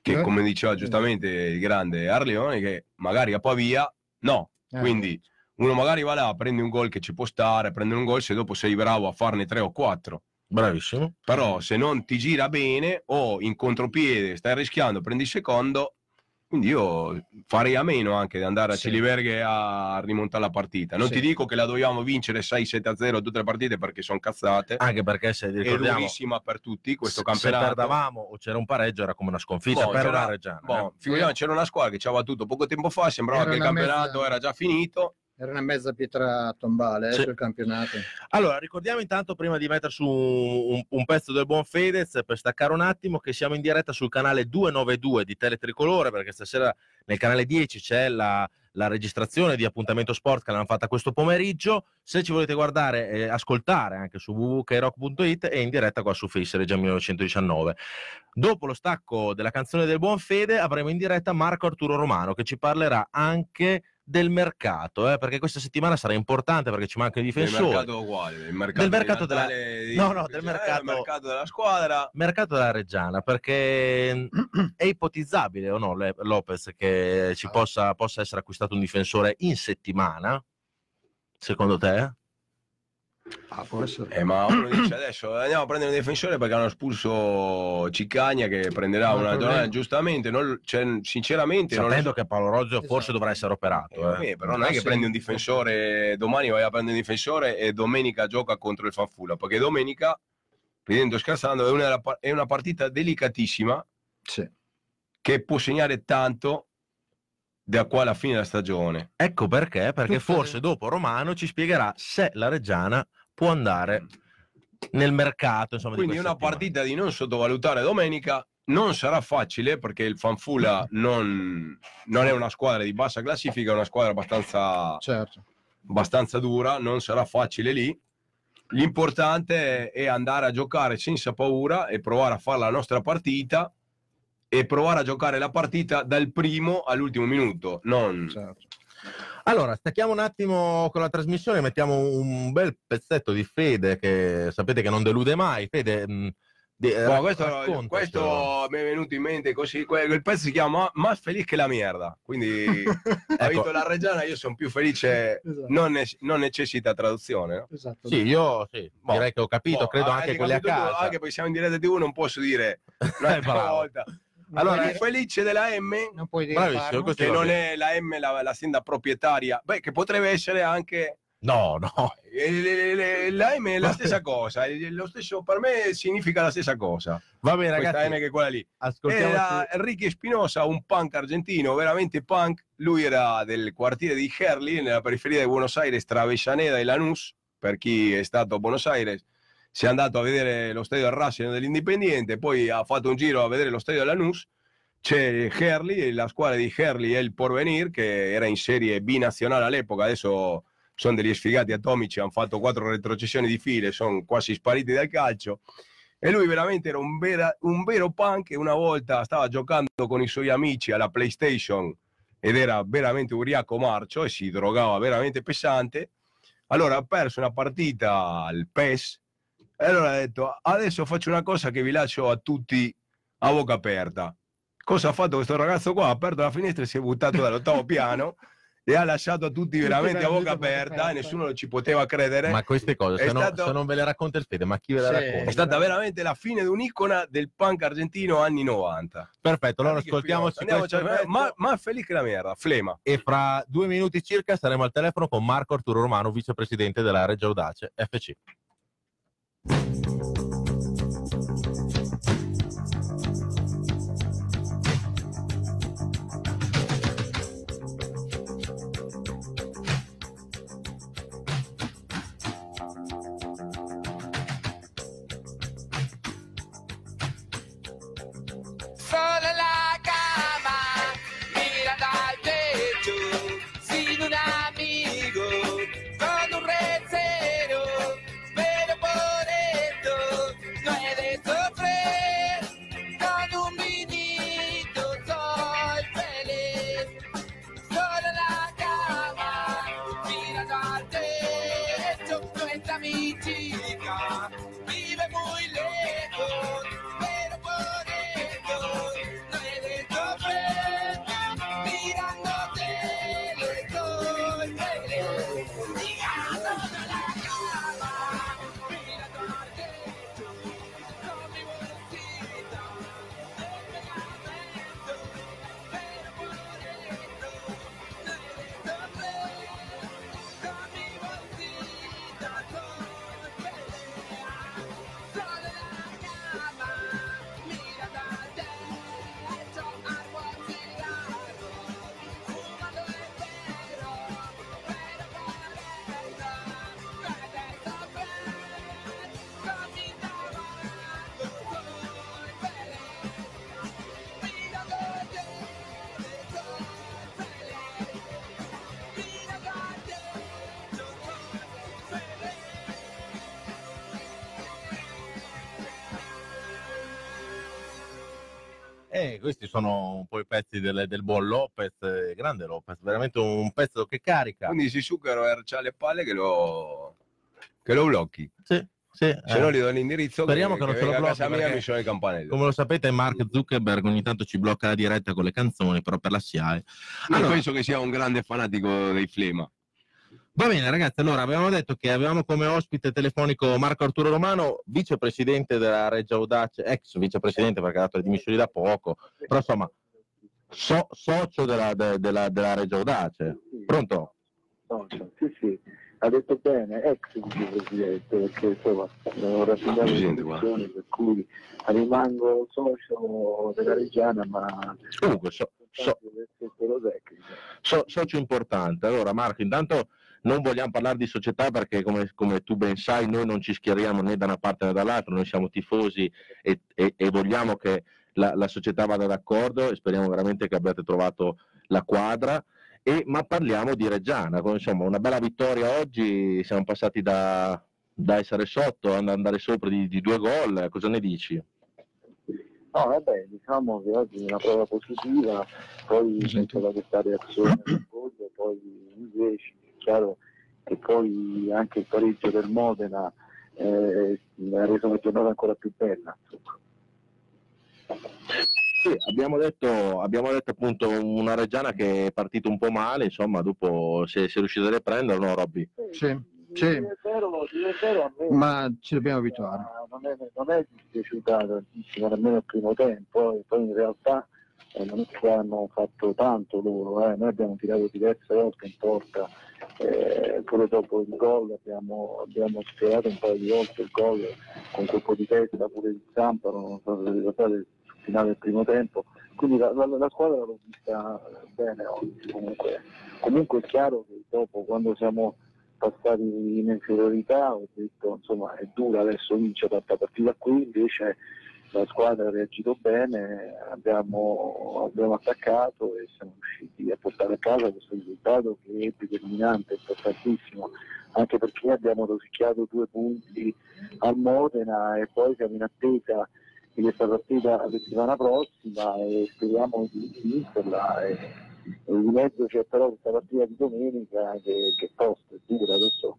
che, Eh. come diceva giustamente il grande Arleone, che magari a Pavia no. Eh. Quindi uno magari va là, prende un gol che ci può stare, prende un gol se dopo sei bravo a farne tre o quattro. Bravissimo. però se non ti gira bene o in contropiede stai rischiando, prendi il secondo. Quindi io farei a meno anche di andare a Sì. Ciliverghe a rimontare la partita. Non Sì. ti dico che la dobbiamo vincere 6-7-0 tutte le partite perché sono cazzate. Anche perché se è ricordiamo, durissima per tutti questo se campionato. perdavamo o c'era un pareggio era come una sconfitta Boh, per c'era- una Reggiana. boh, eh. figuriamo, c'era una squadra che ci aveva battuto poco tempo fa, sembrava Era che il campionato mezza- era già finito. Era una mezza pietra tombale eh, Sì. sul campionato. Allora, ricordiamo intanto, prima di mettere su un, un pezzo del buon Fedez, per staccare un attimo, che siamo in diretta sul canale 292 di Teletricolore, perché stasera nel canale 10 c'è la, la registrazione di Appuntamento Sport che l'hanno fatta questo pomeriggio. Se ci volete guardare e ascoltare anche su www.krock.it è in diretta qua su Face Regia 1919. Dopo lo stacco della canzone del buon Fede avremo in diretta Marco Arturo Romano che ci parlerà anche del mercato, eh, perché questa settimana sarà importante perché ci mancano i Del difensori. mercato uguale, del mercato, Del mercato della- di- No, no, del mercato- mercato della squadra. mercato della Reggiana perché è ipotizzabile o no Le- Lopez che ci possa, possa essere acquistato un difensore in settimana secondo te? Ah, può essere. Eh, ma uno dice adesso andiamo a prendere un difensore perché hanno espulso Cicagna che prenderà No una giornata giustamente, non- cioè, sinceramente non sapendo so. che Paolo Rozio Esatto. forse dovrà essere operato Eh, eh. però non è che prendi un difensore domani vai a prendere un difensore e domenica gioca contro il Fanfula perché domenica ridendo scherzando è una, è una partita delicatissima Sì. che può segnare tanto da qua alla fine della stagione ecco perché perché Tutte- forse dopo Romano ci spiegherà se la Reggiana può andare nel mercato insomma, di quindi una settimana. partita di non sottovalutare domenica non sarà facile perché il Fanfula non, non è una squadra di bassa classifica è una squadra abbastanza Certo. abbastanza dura, non sarà facile lì. L'importante è andare a giocare senza paura e provare a fare la nostra partita e provare a giocare la partita dal primo all'ultimo minuto. Non... certo. Allora, stacchiamo un attimo con la trasmissione, mettiamo un bel pezzetto di Fede che sapete che non delude mai. Fede, mh, di- Boh, rac- questo, raccontacelo. questo mi è venuto in mente così. que- Il pezzo si chiama Más feliz che la merda. Quindi ha Ecco. vinto la Reggiana, io sono più felice. Esatto. Non, ne- non necessita traduzione. no? Esatto. Sì, io sì, Boh. direi che ho capito, Boh, credo anche quelli a capito tu, casa. Anche perché siamo in diretta TV, non posso dire un'altra Eh, volta. Allora, è dire- felice della M non puoi dire Bravissimo, questo- che non è la M la- l'azienda proprietaria, beh, che potrebbe essere anche No, no. eh, la M è la stessa cosa, eh, lo stesso per me significa la stessa cosa, Va bene, questa ragazzi, M che quella lì. ascoltiamo. Era Enrique Spinosa, un punk argentino, veramente punk. Lui era del quartiere di Herli, nella periferia di Buenos Aires, tra Avellaneda e Lanús. Per chi è stato a Buenos Aires, si è andato a vedere lo stadio del Racing dell'Indipendiente, poi ha fatto un giro a vedere lo stadio del Lanús. C'è Herli, la squadra di Herli è il Porvenir, che era in serie binazionale all'epoca, adesso sono degli sfigati atomici, hanno fatto quattro retrocessioni di file, sono quasi spariti dal calcio. E lui veramente era un, vera- un vero punk una volta stava giocando con i suoi amici alla PlayStation ed era veramente ubriaco marcio e si drogava veramente pesante. Allora ha perso una partita al PES e allora ha detto adesso faccio una cosa che vi lascio a tutti a bocca aperta. Cosa ha fatto questo ragazzo qua? Ha aperto la finestra e si è buttato dall'ottavo piano e ha lasciato a tutti veramente a bocca aperta e nessuno ci poteva credere. Ma queste cose, se, no- stato- se non ve le racconta il Fede, ma chi ve le Sì. racconta? È stata veramente la fine di un'icona del punk argentino anni 90. Perfetto, allora ascoltiamoci questo pezzo ma, ma felice che la merda, flema. e fra due minuti circa saremo al telefono con Marco Arturo Romano, vicepresidente della Reggio Audace FC. Thank you. Eh, questi sono un po' i pezzi del, del buon Lopez, eh, grande Lopez, veramente un pezzo che carica. Quindi si Zucchero c'ha le palle che lo, che lo blocchi. Sì, sì, Se eh. no gli do l'indirizzo Speriamo che non se lo blocchi, mia mi sono i campanelli. Come lo sapete, Mark Zuckerberg ogni tanto ci blocca la diretta con le canzoni, però per la SIAE. Io Allora, penso che sia un grande fanatico dei Flema. Va bene, ragazzi. Allora, avevamo detto che avevamo come ospite telefonico Marco Arturo Romano, vicepresidente della Regia Audace, ex vicepresidente perché ha dato le dimissioni da poco, però insomma, so- socio della, de- della, della Regia Audace. Pronto? No, cioè, sì, sì, ha detto bene, ex vicepresidente, perché insomma ho raffinato le condizioni per cui rimango socio della Reggiana, ma Comunque, so- so- socio importante. Allora, Marco, intanto non vogliamo parlare di società perché, come, come tu ben sai, noi non ci schieriamo né da una parte né dall'altra, noi siamo tifosi e, e- e vogliamo che la, la società vada d'accordo e speriamo veramente che abbiate trovato la quadra. E- ma parliamo di Reggiana, insomma, una bella vittoria oggi, siamo passati da, da essere sotto ad andare sopra di, di due gol, cosa ne dici? No, vabbè, diciamo che oggi è una prova positiva, poi c'è stata questa reazione del gol, poi invece chiaro che poi anche il pareggio del Modena eh, ha reso la giornata ancora più bella. Sì, abbiamo detto, abbiamo detto appunto una Reggiana che è partita un po' male, insomma, dopo se, se è riuscita a riprendere, no, Robby? Sì, sì. Il vero, il vero a me Ma ci dobbiamo abituare. non è, non è dispiaciuta tantissimo, nemmeno il primo tempo, e poi in realtà eh, non è che hanno fatto tanto loro, eh. noi abbiamo tirato diverse volte in porta, eh, pure dopo il gol abbiamo, abbiamo sperato un paio di volte il gol con colpo di testa pure di Zamparo, non so se ricordate il finale del primo tempo, quindi la, la- la squadra l'ho vista bene oggi comunque, comunque è chiaro che dopo quando siamo passati in inferiorità, ho detto insomma è dura adesso vincere tanta partita. Qui, invece la squadra ha reagito bene, abbiamo, abbiamo attaccato e siamo riusciti a portare a casa questo risultato che è determinante, importantissimo, anche perché abbiamo rosicchiato due punti al Modena e poi siamo in attesa di questa partita la settimana prossima e speriamo di vincerla. E, e di mezzo c'è però questa partita di domenica che, che è tosta, è dura, adesso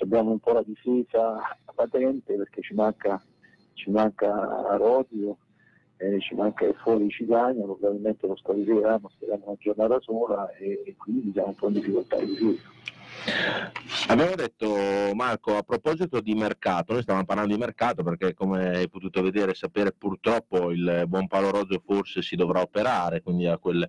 abbiamo un po' la difesa patente perché ci manca, ci manca Rodio, eh, ci manca il fuori Cigagna, probabilmente lo squalificheranno, speriamo una giornata sola e, e quindi siamo un po' in difficoltà di difesa. Abbiamo detto, Marco, a proposito di mercato, noi stavamo parlando di mercato perché come hai potuto vedere e sapere purtroppo il buon Paolo Rozio forse si dovrà operare, quindi a quel,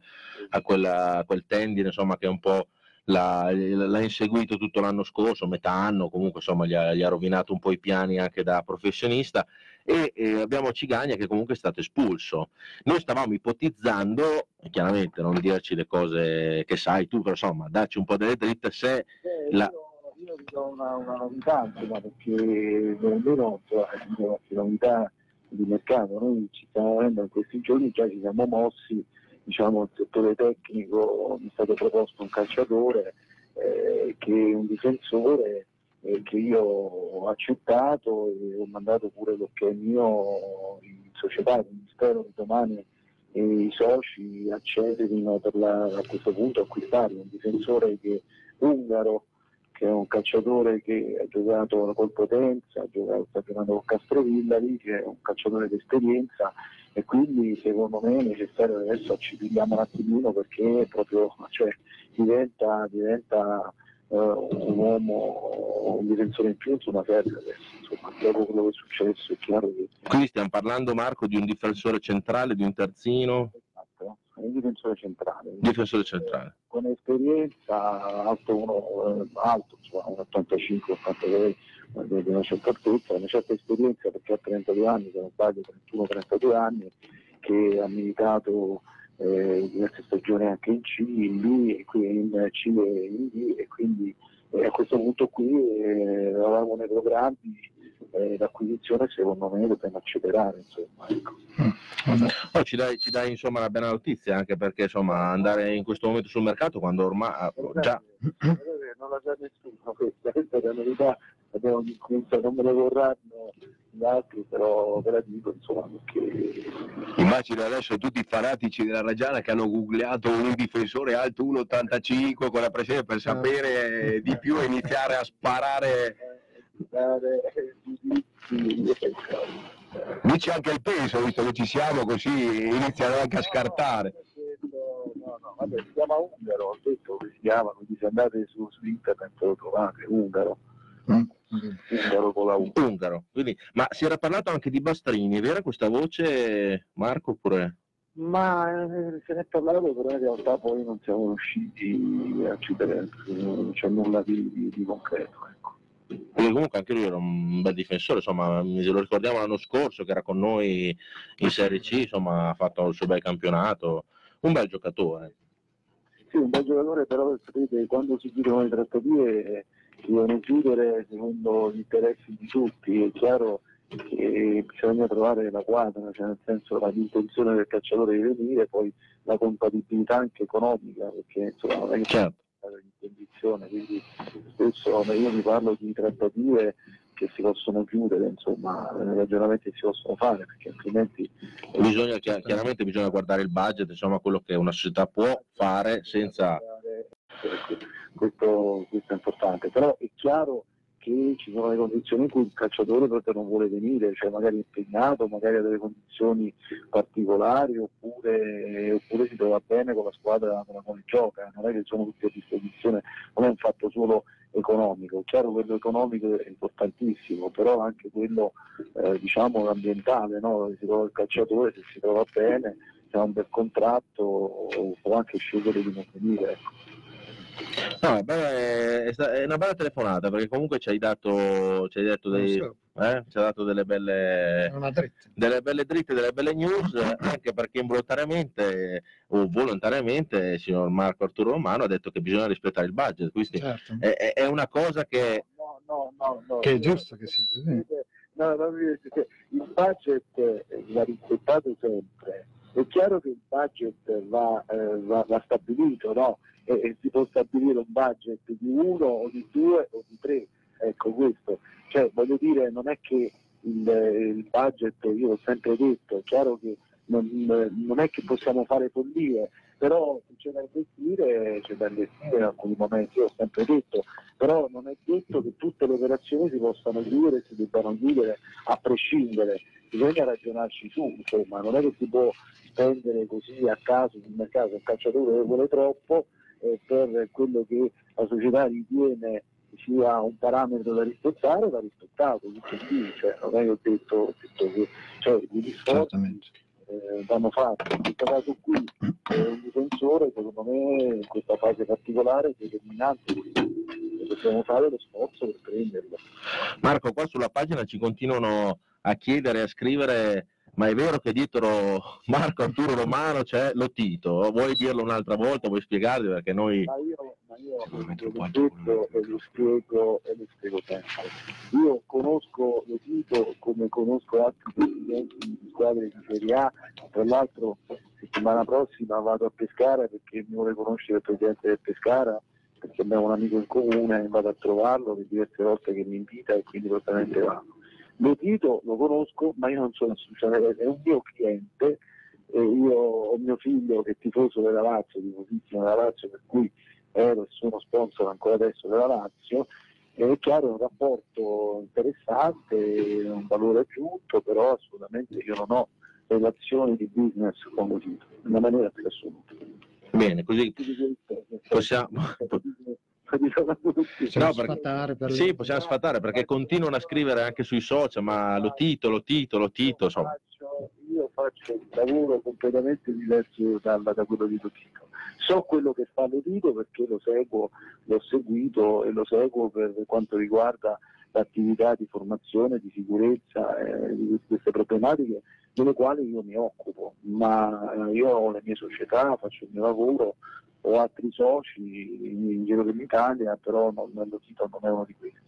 a quella- a quel tendine insomma, che un po' l'ha, l'ha inseguito tutto l'anno scorso, metà anno, comunque insomma gli ha, gli ha rovinato un po' i piani anche da professionista e eh, abbiamo Cigagna che comunque è stato espulso. Noi stavamo ipotizzando, chiaramente non dirci le cose che sai tu, però insomma dacci un po' delle dritte se Eh, La- Io, io vi do una, una novità, insomma, perché almeno insomma, è una novità di mercato. Noi ci stiamo avendo in questi giorni, già ci siamo mossi, diciamo, il settore tecnico, mi è stato proposto un calciatore eh, che è un difensore eh, che io ho accettato e ho mandato pure l'ok mio in società, quindi spero che domani i soci accelerino per la, a questo punto acquistare un difensore che, ungaro che è un calciatore che ha giocato col Potenza, ha giocato, sta giocando con Castrovillari, che è un calciatore di esperienza e quindi secondo me è necessario adesso ci pigliamo un attimino perché proprio cioè, diventa, diventa un uomo, un difensore in più, insomma serve adesso, insomma, dopo quello che è successo è chiaro che Quindi stiamo parlando, Marco, di un difensore centrale, di un terzino, esatto, un difensore centrale. difensore centrale. con esperienza, alto uno, eh, alto, insomma, un 85, 86, di una certa altezza, una certa esperienza perché ha 32 anni, se non sbaglio 31-32 anni, che ha militato eh, diverse stagioni anche in C, in B, e qui in C e in D e quindi eh, a questo punto qui eh, eravamo nei programmi eh, l'acquisizione secondo me dobbiamo accelerare insomma ecco. Oh, ci, dai, ci dai insomma una bella notizia anche perché insomma andare in questo momento sul mercato quando ormai ah, già non la sa nessuno questa, questa è la novità, abbiamo cominciato, non me ne vorranno gli altri, però ve la dico insomma perché Immagino adesso tutti i fanatici della Reggiana che hanno googleato un difensore alto 1,85 con la pressione per sapere di più e iniziare a sparare. Dici anche il peso, visto che ci siamo, così iniziano anche a scartare. No, no, vabbè, si chiama Ungaro, ho detto che si chiama, quindi se andate su, su internet lo trovate, Ungaro. Mm. Ungaro con la U. Ungaro. Quindi, ma si era parlato anche di Bastrini, è vera questa voce, Marco? Oppure... Ma eh, se ne è parlato, però in realtà poi non siamo riusciti a chiudere, non c'è nulla di, di- di concreto. Ecco. Perché comunque anche lui era un bel difensore, insomma, se lo ricordiamo l'anno scorso che era con noi in Serie C, insomma, ha fatto il suo bel campionato, un bel giocatore. Sì, un bel giocatore, però sapete, quando si chiudono le trattative si devono chiudere secondo gli interessi di tutti. È chiaro che bisogna trovare la quadra, cioè nel senso l'intenzione del calciatore di venire, poi la compatibilità anche economica, perché insomma non è che Certo. in condizione, quindi spesso io vi parlo di trattative che si possono chiudere, insomma, eh, ragionamenti che si possono fare, perché altrimenti Bisogna, chi- chiaramente bisogna guardare il budget, insomma, quello che una società può fare senza... questo, questo è importante, però è chiaro che ci sono le condizioni in cui il calciatore proprio non vuole venire, cioè magari impegnato, magari ha delle condizioni particolari oppure, oppure si trova bene con la squadra con la quale gioca, non è che sono tutti a disposizione, non è un fatto solo economico, chiaro quello economico è importantissimo, però anche quello eh, diciamo ambientale, no? si trova il calciatore, se si trova bene, se ha un bel contratto può anche scegliere di non venire. Ecco. No, è, bella- è una bella telefonata perché comunque ci hai dato, ci hai detto dei, eh, ci ha dato delle belle, delle belle dritte, delle belle news, anche perché involontariamente o volontariamente il signor Marco Arturo Romano ha detto che bisogna rispettare il budget, quindi Certo. è, è- una cosa che No, no, no, no. Che è giusto che sia così. No, no, il budget eh, va rispettato sempre. È chiaro che il budget va, eh, va- va stabilito, no? E, si può stabilire un budget di uno o di due o di tre. Ecco questo. Cioè, voglio dire, non è che il, il budget, io l'ho sempre detto, è chiaro che non, non è che possiamo fare follie, però se c'è da investire, c'è da investire in alcuni momenti, io ho sempre detto, però non è detto che tutte le operazioni si possano chiudere e si debbano chiudere a prescindere, bisogna ragionarci su, insomma, non è che si può spendere così a caso sul mercato, un calciatore che vuole troppo eh, per quello che la società ritiene sia un parametro da rispettare, va rispettato, tutto qui, cioè, non è che ho detto, ho detto che cioè, gli sforzi Certamente. eh, vanno fatti. In questo caso qui è un difensore, secondo me in questa fase particolare è determinante, quindi dobbiamo fare lo sforzo per prenderlo. Marco qua sulla pagina ci continuano a chiedere, a scrivere, ma è vero che dietro Marco Arturo Romano c'è lo Tito? Vuoi dirlo un'altra volta, vuoi spiegarli perché noi... Ma io, ma io con detto e lo spiego e lo spiego sempre. Io conosco lo Tito come conosco altri presidenti di squadre di Serie A, tra l'altro settimana prossima vado a Pescara perché mi vuole conoscere il presidente del Pescara perché abbiamo un amico in comune e vado a trovarlo per diverse volte che mi invita e quindi probabilmente vado. Lo Tito lo conosco ma io non sono associato, è un mio cliente io ho mio figlio che è tifoso della Lazio, tifosissimo della Lazio, per cui ero e sono sponsor ancora adesso della Lazio, e è chiaro è un rapporto interessante, un valore aggiunto, però assolutamente io non ho relazioni di business con lo Tito, in una maniera più assoluta. Bene, così possiamo... Possiamo No, perché- sfatare per Sì, possiamo sfatare perché continuano a scrivere anche sui social, ma lo Tito, lo Tito, lo Tito, insomma. Faccio- io faccio un lavoro completamente diverso dalla- da quello di Totito. So quello che fa Lotito perché lo seguo, l'ho seguito e lo seguo per quanto riguarda l'attività di formazione, di sicurezza, eh, di queste problematiche delle quali io mi occupo, ma eh, io ho le mie società, faccio il mio lavoro, ho altri soci in, in giro per l'Italia, però non, Lotito non è uno di questi.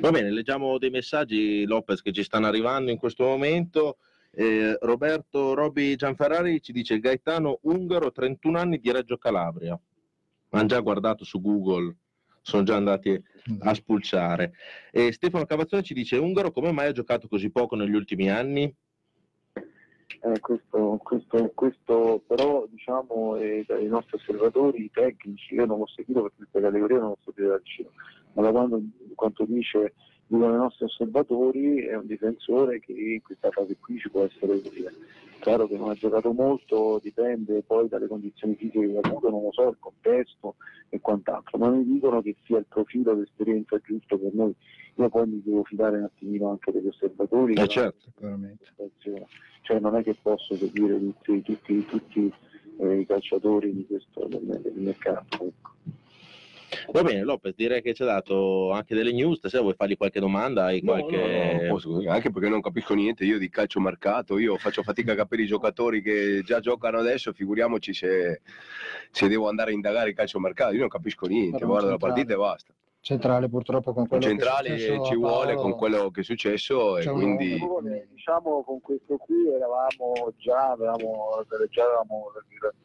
Va bene, leggiamo dei messaggi, Lopez, che ci stanno arrivando in questo momento. Eh, Roberto Roby Gianferrari ci dice Gaetano Ungaro, 31 anni di Reggio Calabria. Hanno già guardato su Google sono già andati a spulciare. E Stefano Cavazzone ci dice: Ungaro, come mai ha giocato così poco negli ultimi anni? Eh, questo, questo, questo però diciamo eh, dai nostri osservatori tecnici, io non l'ho seguito perché questa categoria non l'ho seguito da vicino, ma da quando, quanto dice, dicono i nostri osservatori è un difensore che in questa fase qui ci può essere utile. Chiaro che non ha giocato molto, dipende poi dalle condizioni fisiche che ha avuto, non lo so, il contesto e quant'altro, ma mi dicono che sia il profilo d'esperienza giusto per noi. Io poi mi devo fidare un attimino anche degli osservatori. Eh, certo. Sicuramente. Cioè non è che posso seguire tutti, tutti- tutti, eh, i calciatori di questo del, del mercato. ecco. Va bene, Lopez, direi che ci ha dato anche delle news. Se vuoi fargli qualche domanda, hai No, qualche. no, no, posso, anche perché non capisco niente io di calcio mercato, io faccio fatica a capire i giocatori che già giocano adesso, figuriamoci se, se devo andare a indagare il calcio mercato, io non capisco niente, Però guardo la centrale. partita e basta. Centrale purtroppo con quello Centrali che è successo ci vuole con quello che è successo e C'è un- quindi... Simone, diciamo con questo qui eravamo già, avevamo, già avevamo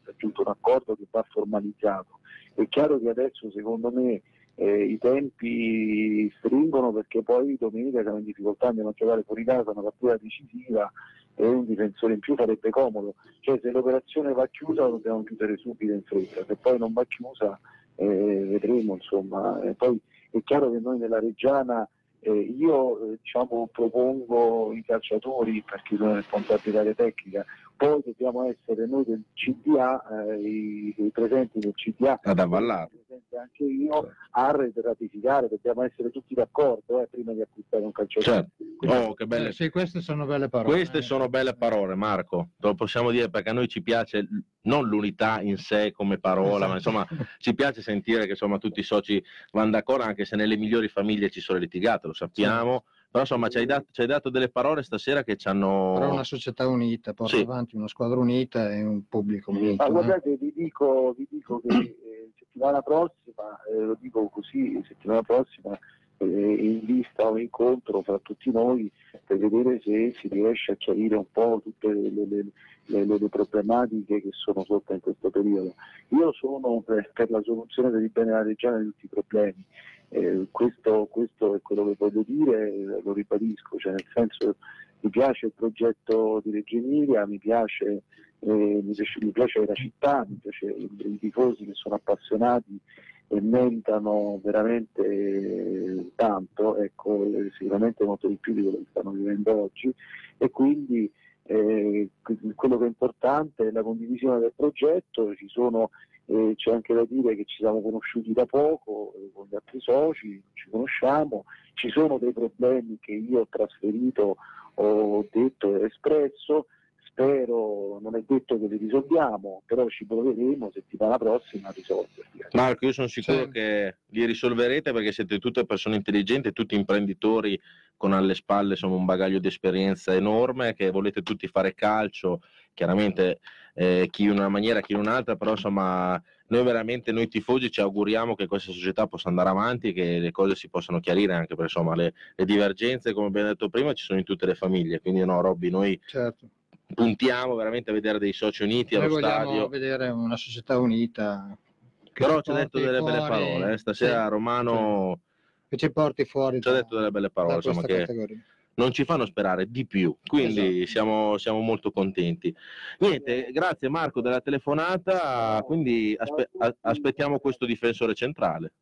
raggiunto un accordo che va formalizzato. È chiaro che adesso secondo me eh, i tempi stringono perché poi domenica siamo in difficoltà, andiamo a giocare fuori casa una partita decisiva e un difensore in più farebbe comodo. Cioè se l'operazione va chiusa la dobbiamo chiudere subito in fretta, se poi non va chiusa eh, vedremo insomma. E poi è chiaro che noi nella Reggiana eh, io eh, diciamo, propongo i calciatori perché sono responsabilità tecnica, poi dobbiamo essere noi del CDA, eh, i, i presenti del CDA, Ad avvallarlo. presente anche io, a ratificare, dobbiamo essere tutti d'accordo eh, prima di acquistare un calciatore. Certo. Oh, che belle. Eh, sì, queste sono belle parole. Queste eh. sono belle parole, Marco. Te lo possiamo dire perché a noi ci piace non l'unità in sé come parola, ma insomma ci piace sentire che insomma tutti i soci vanno d'accordo, anche se nelle migliori famiglie ci sono litigate, lo sappiamo. Però insomma ci hai, dato, ci hai dato delle parole stasera che ci hanno. Però una società unita, porta Sì. avanti una squadra unita e un pubblico unito. Ma eh. guardate, vi dico, vi dico che eh, settimana prossima, eh, lo dico così, settimana prossima eh, in vista un incontro fra tutti noi per vedere se si riesce a chiarire un po' tutte le, le- le- le- le problematiche che sono sotto in questo periodo. Io sono per, per la soluzione il bene della regione di tutti i problemi. Eh, questo, questo è quello che voglio dire, eh, lo ribadisco, cioè nel senso mi piace il progetto di Reggio Emilia, mi piace eh, mi, piace, mi piace la città, mi piace i, tifosi che sono appassionati e meritano veramente eh, tanto, ecco, eh, sicuramente molto di più di quello che stanno vivendo oggi. E quindi que- quello che è importante è la condivisione del progetto, ci sono, eh, c'è anche da dire che ci siamo conosciuti da poco eh, con gli altri soci, non ci conosciamo, ci sono dei problemi che io ho trasferito, ho detto e espresso, spero, non è detto che li risolviamo, però ci proveremo settimana prossima a risolverli. Marco, io sono sicuro Sì. che li risolverete perché siete tutte persone intelligenti, tutti imprenditori con alle spalle insomma, un bagaglio di esperienza enorme, che volete tutti fare calcio, chiaramente eh, chi in una maniera, chi in un'altra, però insomma noi veramente, noi tifosi ci auguriamo che questa società possa andare avanti e che le cose si possano chiarire anche perché insomma le, le divergenze, come abbiamo detto prima, ci sono in tutte le famiglie, quindi no Robby, noi Certo. puntiamo veramente a vedere dei soci uniti Noi allo vogliamo stadio. vedere una società unita. Però ci ha detto delle belle parole, eh. stasera sì, Romano che ci porti fuori ci ha detto delle belle parole, insomma, che categoria. Non ci fanno sperare di più, quindi Esatto. siamo, siamo molto contenti. Niente, grazie Marco della telefonata, quindi aspe- a- aspettiamo questo difensore centrale.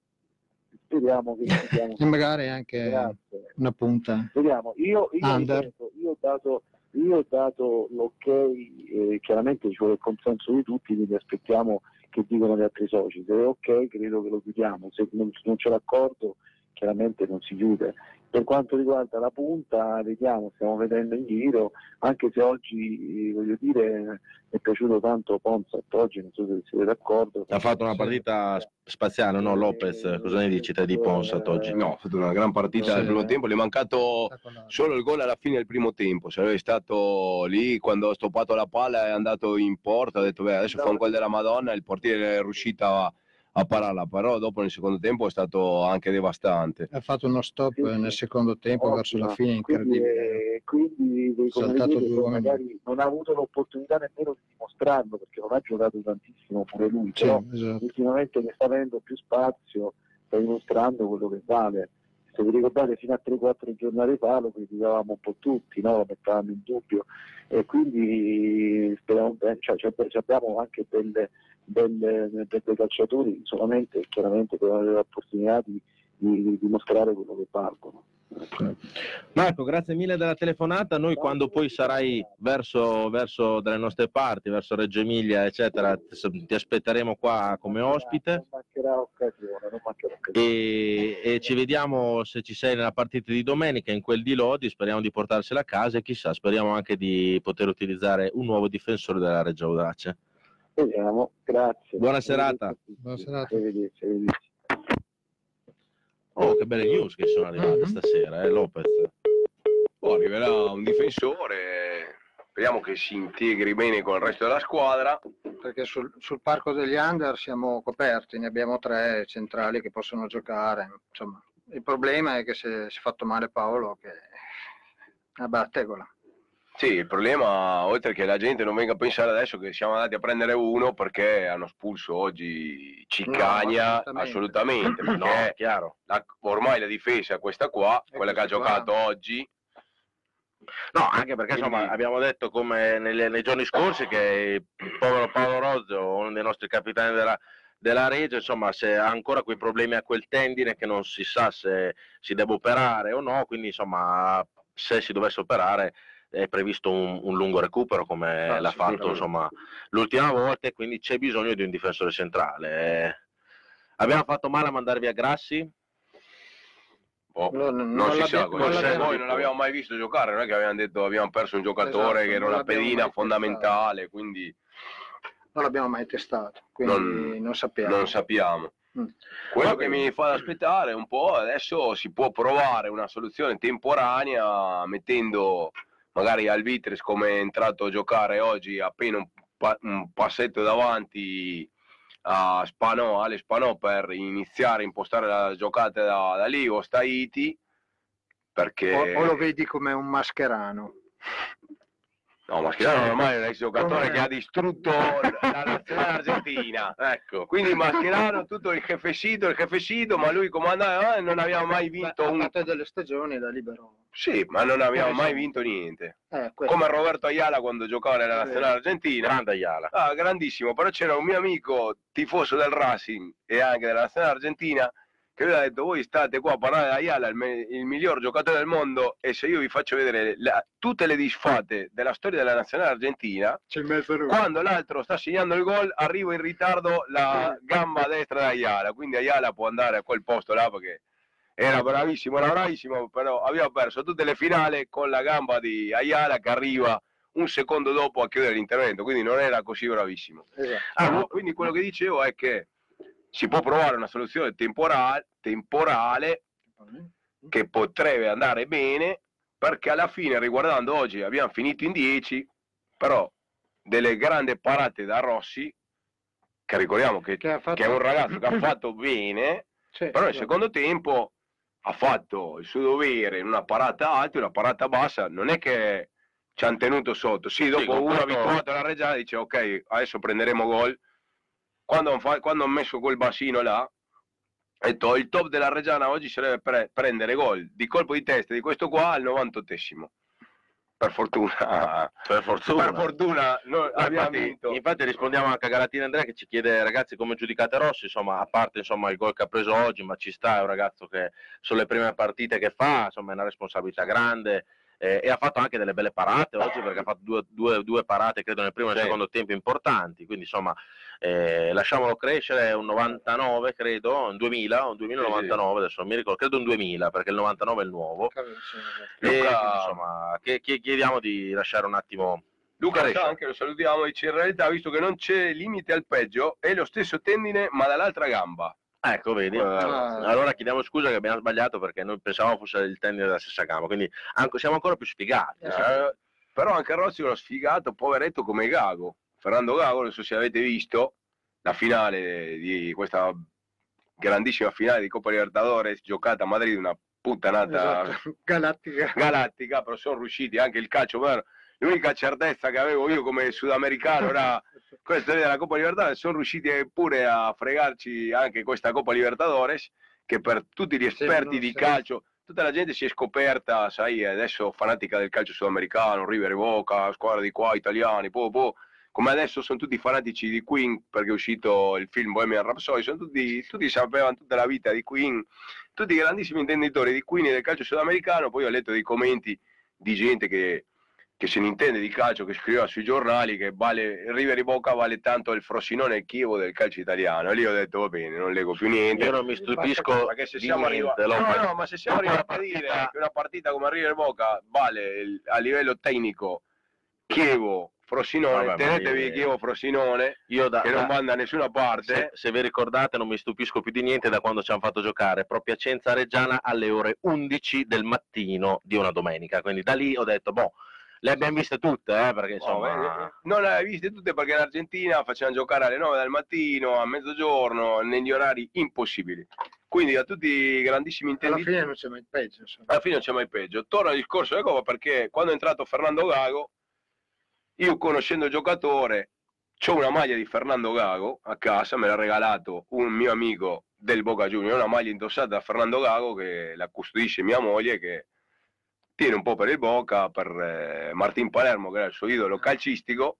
Speriamo che speriamo. E magari anche Grazie. una punta. Vediamo, io, io, ripeto, io ho dato, io ho dato l'ok, eh, chiaramente ci vuole il consenso di tutti, quindi aspettiamo che dicono gli altri soci. Se è ok credo che lo chiudiamo, se non, non c'è l'accordo chiaramente non si chiude. Per quanto riguarda la punta, vediamo, stiamo vedendo in giro, anche se oggi, eh, voglio dire, mi è piaciuto tanto Ponsat oggi, non so se siete d'accordo. Ha fatto una Sì. partita spaziale, no Lopez? Cosa ne dici te di Ponsat oggi? No, ha fatto una gran partita Sì. nel primo tempo, le è mancato solo il gol alla fine del primo tempo. Se aveva stato lì quando ha stoppato la palla è andato in porta, ha detto beh adesso fa un gol della Madonna, il portiere è riuscito a, a pararla, però dopo nel secondo tempo è stato anche devastante. Ha fatto uno stop sì. nel secondo tempo Ottimo. verso la fine, Quindi, incredibile. eh, quindi come Saltato due uomini. magari non ha avuto l'opportunità nemmeno di dimostrarlo perché non ha giocato tantissimo pure lui, Sì, però esatto. ultimamente che sta avendo più spazio sta dimostrando quello che vale. Se vi ricordate fino a 3-4 giornate fa lo criticavamo un po' tutti, no? lo mettavamo in dubbio e quindi speriamo bene, cioè, abbiamo anche delle, delle, dei calciatori solamente chiaramente per avere l'opportunità di, di, di dimostrare quello che valgono. Marco, grazie mille della telefonata. Noi quando poi sarai verso, verso dalle nostre parti, verso Reggio Emilia, eccetera, ti aspetteremo qua come ospite Non mancherà occasione, non mancherà occasione. e, e ci vediamo se ci sei nella partita di domenica, in quel di Lodi, speriamo di portarsela a casa e chissà, speriamo anche di poter utilizzare un nuovo difensore della Reggio Audace. Vediamo, grazie. Buona serata. Buona serata. Arrivederci, arrivederci. Oh, che belle news che sono arrivate stasera, eh, Lopez. Poi arriverà un difensore, speriamo che si integri bene con il resto della squadra. Perché sul, sul parco degli under siamo coperti, ne abbiamo tre centrali che possono giocare. Insomma, il problema è che se si è fatto male Paolo, che è una battegola. Sì, il problema, oltre che la gente non venga a pensare adesso che siamo andati a prendere uno perché hanno espulso oggi Ciccagna, No, assolutamente. No, chiaro. la- ormai la difesa è questa qua, È quella che ha questa qua. giocato oggi, No, anche perché insomma abbiamo detto come negli- nei giorni scorsi che il povero Paolo Rozzo, uno dei nostri capitani della, della Reggio, insomma, se ha ancora quei problemi a quel tendine che non si sa se si deve operare o no, quindi insomma se si dovesse operare è previsto un, un lungo recupero come Ah, l'ha fatto insomma l'ultima volta e quindi c'è bisogno di un difensore centrale. Eh, abbiamo fatto male a mandare via Grassi? boh, Non, non, non si sa, non l'abbiamo- noi non l'abbiamo mai visto giocare, non è che abbiamo detto abbiamo perso un giocatore Esatto, che era una pedina fondamentale, quindi non l'abbiamo mai testato, quindi Non- non, sappiamo. non sappiamo. Mm. Quello che mi fa aspettare un po' adesso si può provare una soluzione temporanea mettendo magari Alvitris come è entrato a giocare oggi appena un, pa- un passetto davanti a Spanò, Ale Spanò per iniziare a impostare la giocata da, da lì o Staiti perché O, o lo vedi come un mascherano. No Mascherano ormai è un ex giocatore che ha distrutto la nazionale argentina Ecco. quindi Mascherano tutto il jefecito, il jefecito, ma lui comanda eh, non abbiamo mai vinto Ha un... fatto delle stagioni da libero. Sì, ma non abbiamo Eh, mai vinto niente. Eh. Come Roberto Ayala quando giocava nella nazionale argentina. Grande Ayala. Ah, grandissimo, però c'era un mio amico tifoso del Racing e anche della nazionale argentina che lui ha detto voi state qua a parlare di Ayala, il, il miglior giocatore del mondo e se io vi faccio vedere la- tutte le disfatte della storia della nazionale argentina, quando l'altro sta segnando il gol arrivo in ritardo la gamba destra di Ayala, quindi Ayala può andare a quel posto là perché era bravissimo, era bravissimo, però aveva perso tutte le finali con la gamba di Ayala che arriva un secondo dopo a chiudere l'intervento, quindi non era così bravissimo. Esatto. Ah, quindi quello che dicevo è che si può provare una soluzione temporale, temporale. che potrebbe andare bene perché alla fine riguardando oggi abbiamo finito in 10 però delle grandi parate da Rossi che ricordiamo che, Che fatto- che è un ragazzo che ha fatto bene Sì, però nel esatto. secondo tempo ha fatto il suo dovere in una parata alta e una parata bassa non è che ci hanno tenuto sotto. Sì dopo uno questo- abituato alla Reggiana dice ok adesso prenderemo gol quando quando hanno messo quel bacino là ho detto il top della Reggiana oggi sarebbe pre- prendere gol di colpo di testa di questo qua al 98esimo per fortuna. Per fortuna. per fortuna abbiamo Infatti, vinto. infatti rispondiamo anche a Galatina Andrea che ci chiede ragazzi come giudicate Rossi, insomma a parte insomma, il gol che ha preso oggi, ma ci sta, è un ragazzo che sono le prime partite che fa, insomma è una responsabilità grande eh, e ha fatto anche delle belle parate oggi perché ha fatto due, due- due parate credo nel primo e nel Sì. secondo tempo importanti, quindi insomma eh, lasciamolo crescere, è un 99 credo, un 2000, un 2099 adesso non mi ricordo, credo un 2000 perché il 99 è il nuovo. E, Luca- quindi, insomma, che- che chiediamo di lasciare un attimo Luca Cresce. Sanche, lo salutiamo, dice in realtà visto che non c'è limite al peggio è lo stesso tendine ma dall'altra gamba Ecco, vedi? Ah. Allora chiediamo scusa che abbiamo sbagliato perché noi pensavamo fosse il tendine della stessa gamba, quindi anche- siamo ancora più spiegati. Eh, però anche Rossi l'ho sfigato, poveretto come Gago. Fernando Gago, non so se avete visto la finale di questa grandissima finale di Coppa Libertadores giocata a Madrid, una puttanata Esatto. Galattica. galattica, però sono riusciti anche il calcio. vero? L'unica certezza che avevo io come sudamericano era questa della Coppa Libertadores, sono riusciti pure a fregarci anche questa Coppa Libertadores che per tutti gli Sì, esperti non di so. calcio, tutta la gente si è scoperta, sai, adesso fanatica del calcio sudamericano, River Boca, squadra di qua, italiani, po, po. come adesso sono tutti fanatici di Queen perché è uscito il film Bohemian Rhapsody, sono tutti, tutti sapevano tutta la vita di Queen, tutti grandissimi intenditori di Queen e del calcio sudamericano, poi ho letto dei commenti di gente che, che se ne intende di calcio, che scriveva sui giornali che vale, River e Boca vale tanto il Frosinone e il Chievo del calcio italiano, e lì ho detto va bene, non leggo più niente. Io non mi stupisco Perché se di siamo arrivati, no, Lopez. no, ma se siamo arrivati a dire che una partita come River Boca vale il- a livello tecnico Chievo, Frosinone, Vabbè, tenetevi io- Chievo, Frosinone, Io da, che non vanno da nessuna parte. se, se vi ricordate non mi stupisco più di niente da quando ci hanno fatto giocare pro Piacenza Reggiana alle ore 11 del mattino di una domenica. Quindi da lì ho detto, boh, le abbiamo viste tutte, eh, perché insomma... No, eh, non le hai viste tutte perché in Argentina facevano giocare alle 9 del mattino, a mezzogiorno, negli orari impossibili. Quindi a tutti i grandissimi Alla intenditori, fine non c'è mai peggio. insomma. alla fine non c'è mai peggio. Torno al discorso della Coppa perché quando è entrato Fernando Gago, io conoscendo il giocatore, ho una maglia di Fernando Gago a casa, me l'ha regalato un mio amico del Boca Junior, una maglia indossata da Fernando Gago che la custodisce mia moglie che tiene un po' per il Boca, per eh, Martin Palermo che era il suo idolo calcistico.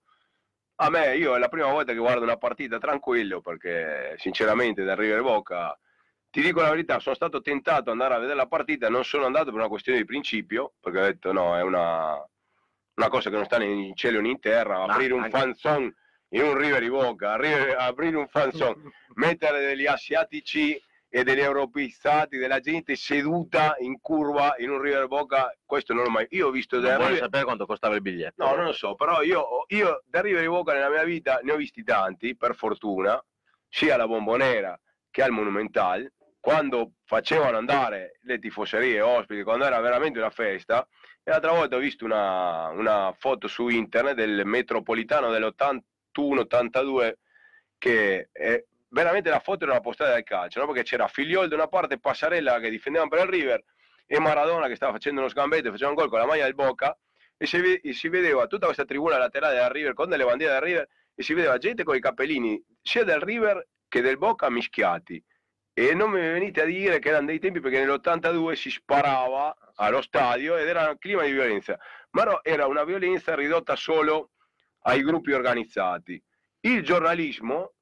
A me, io è la prima volta che guardo una partita tranquillo perché sinceramente da River Boca ti dico la verità, sono stato tentato ad andare a vedere la partita, non sono andato per una questione di principio, perché ho detto no, è una, una cosa che non sta né in cielo né in terra, Ma aprire un fanzone in un River di Boca, arri- aprire un fanzone, mettere degli asiatici e degli europeizzati, della gente seduta in curva in un River Boca, questo non l'ho mai... Io ho visto Non del vuole River... sapere quanto costava il biglietto. No, non lo so, però io, io da River Boca nella mia vita ne ho visti tanti, per fortuna, sia alla Bombonera che al Monumental, quando facevano andare le tifoserie ospiti, quando era veramente una festa, e l'altra volta ho visto una, una foto su internet del metropolitano dell'81-82 che è veramente la foto era una postata del calcio, no? perché c'era Figliol da una parte, Passarella che difendevano per il River e Maradona che stava facendo uno scambetto faceva un gol con la maglia del Boca e si, e si vedeva tutta questa tribuna laterale del River con delle bandiere del River e si vedeva gente con i cappellini sia del River che del Boca mischiati. E non mi venite a dire che erano dei tempi perché nell'82 si sparava allo stadio ed era un clima di violenza. Ma era una violenza ridotta solo ai gruppi organizzati. Il giornalismo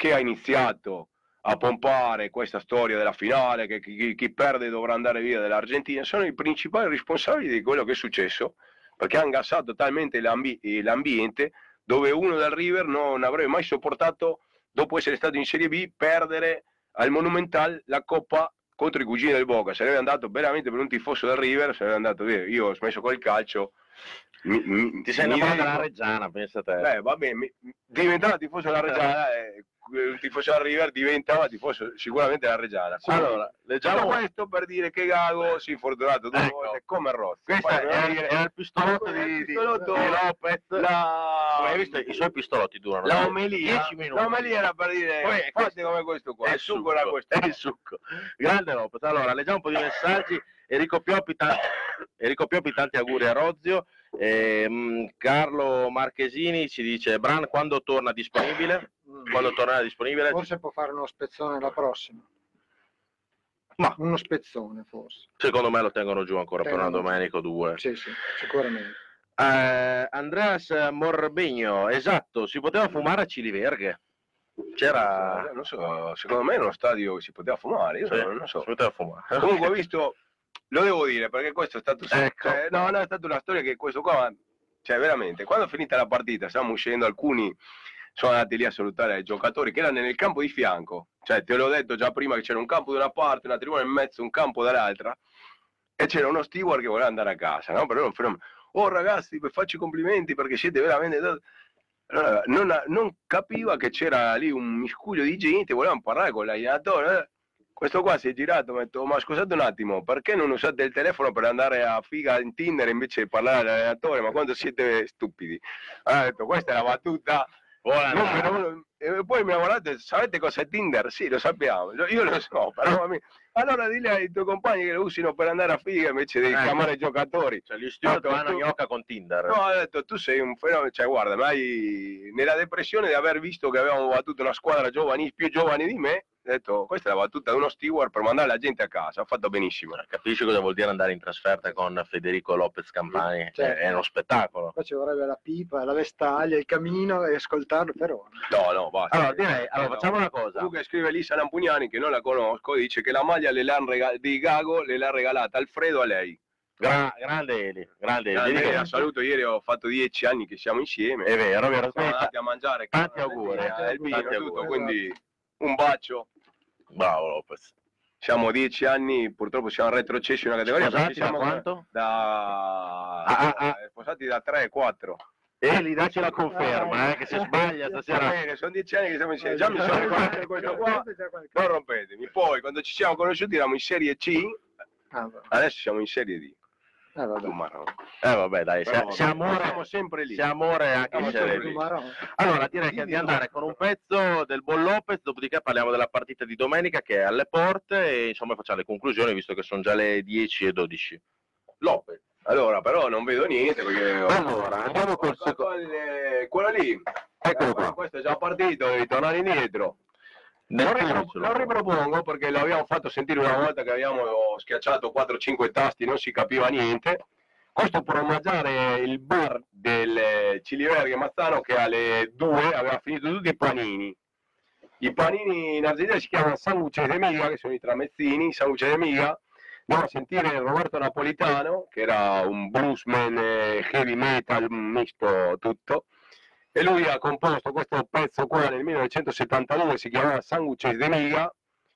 che ha iniziato a pompare questa storia della finale, che chi, chi perde dovrà andare via dall'Argentina, sono i principali responsabili di quello che è successo, perché hanno gassato talmente l'ambi- l'ambiente dove uno del River non avrebbe mai sopportato, dopo essere stato in Serie B, perdere al Monumental la Coppa contro i cugini del Boca. Sarebbe andato veramente per un tifoso del River, sarebbe andato via. Io ho smesso col calcio. Mi- mi- Ti sei innamorato della dedico- Reggiana, pensa te. Beh, va bene, mi- diventare tifoso della Reggiana, eh, il tifoso del River diventava tifoso sicuramente della Reggiana. Quindi, Allora, leggiamo questo per dire che Gago si è infortunato due Ecco. volte come Rossi. Questo era, dire- era il pistolotto di, di, di Lopez. la... Come hai visto, i suoi pistolotti durano La omelia, 10 minuti. la omelia era per dire Poi, fate questo- come questo qua, è il succo era questo. è il succo. Grande Lopez. Allora, leggiamo un po' di messaggi. Enrico Pioppi, ta- Enrico Pioppi tanti auguri a Rozio. Ehm, Carlo Marchesini ci dice: Bran, quando torna disponibile? Quando tornerà disponibile? Forse può fare uno spezzone la prossima. Ma- Uno spezzone forse. Secondo me lo tengono giù ancora per una domenica o due. Sì, sì, sicuramente. Eh, Andreas Morbegno, esatto, si poteva fumare a Ciliverghe. C'era. non so, secondo me era uno stadio che si poteva fumare, io Sì, non, non so. si poteva fumare. Comunque ho visto, lo devo dire perché questo è stato Ecco. cioè, no, no, è stata una storia che questo qua, cioè veramente, quando è finita la partita, stiamo uscendo, alcuni sono andati lì a salutare i giocatori che erano nel campo di fianco, cioè te l'ho detto già prima che c'era un campo da una parte, una tribuna in mezzo, un campo dall'altra, e c'era uno steward che voleva andare a casa, no? Però fenomeno. Oh ragazzi, faccio i complimenti perché siete veramente... Allora, non, non capiva che c'era lì un miscuglio di gente, volevano parlare con l'allenatore. Eh. Questo qua si è girato, mi ha detto, ma scusate un attimo, perché non usate il telefono per andare a figa in Tinder invece di parlare all'allenatore? Ma quando siete stupidi? Allora, ho detto, questa è la battuta. Uno. E poi mi ha guardato, sapete cos'è Tinder? Sì, lo sappiamo, Io- lo so, però... Allora dille ai tuoi compagni che lo usino per andare a figa invece di Ecco. chiamare i giocatori. Cioè, gli Ecco, vanno tu- gnocca con Tinder. No, ha detto tu sei un fenomeno, cioè guarda, ma hai- nella depressione di aver visto che avevamo battuto una squadra giovani, più giovani di me, Ho detto, questa è la battuta di uno steward per mandare la gente a casa, ha fatto benissimo. Capisci cosa vuol dire andare in trasferta con Federico Lopez Campani? Certo. È, uno spettacolo. Poi ci vorrebbe la pipa, la vestaglia, il camino e ascoltarlo però. No, no, basta. Allora, direi, allora, Eh, no. facciamo una cosa. Comunque scrive Lisa Lampugnani, che non la conosco, dice che la maglia le l'han rega- di Gago le l'ha regalata Alfredo a lei. Gra- grande Eli, grande Eli. Grande, la saluto, ieri ho fatfatto dieci anni che siamo insieme. È vero, è vero. Siamo andati a mangiare Tanti auguri, eh, il vino, tanti tutto, auguri. quindi un bacio. Bravo Lopez. Siamo dieci anni, purtroppo siamo retrocessi in una categoria. Sposati da siamo quanto? Da... Ah, ah, eh, Sposati da 3 4. Eli, dacci la conferma, eh, che se sbaglia stasera. Bene, sono dieci anni che siamo insieme. Già mi sono ricordato questo qua. Non rompetemi. Poi, quando ci siamo conosciuti, eravamo in Serie C, Ah, adesso siamo in Serie D. eh, vabbè. Eh vabbè, dai, Però, amore, siamo sempre lì. se amore anche Siamo lì. Allora, direi che di andare con un pezzo del Buon Lopez, dopodiché parliamo della partita di domenica che è alle porte e insomma facciamo le conclusioni visto che sono già le 10 e 12. Lopez. Allora, però non vedo niente perché... Allora, andiamo col Quello- secondo. Quello lì. Eccolo Eh, qua. Questo è già partito, devi tornare indietro. Lo, ripro- lo ripropongo perché lo abbiamo fatto sentire una volta che abbiamo schiacciato 4-5 tasti, non si capiva niente. Questo per omaggiare il bar del Ciliverghe Mazzano che alle 2 aveva finito tutti i panini. I panini in Argentina si chiamano sanguce de miga, che sono i tramezzini, sanguce de miga. Andiamo a sentire Roberto Napolitano, che era un bluesman eh, heavy metal, misto tutto. E lui ha composto questo pezzo qua nel 1972, si chiamava Sanguces de Miga,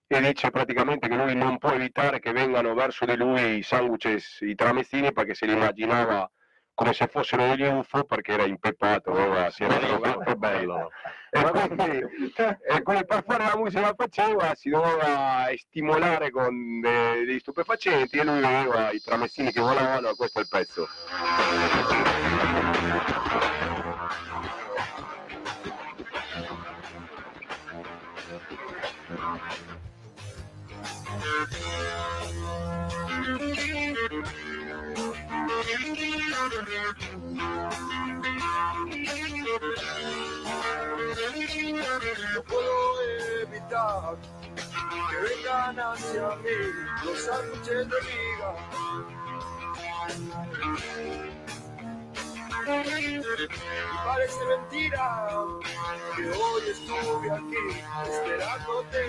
e dice praticamente che lui non può evitare che vengano verso di lui i sanguces, i tramezzini, perché se li immaginava come se fossero degli UFO, perché era impeppato, aveva- si era drogato. Che bello. E quindi, e quindi per fare la musica che faceva si doveva stimolare con de- degli stupefacenti e lui aveva i tramezzini che volavano e questo è il pezzo. No puedo evitar que vengan hacia mí los sándwiches de miga. Parece mentira que hoy estuve aquí esperándote.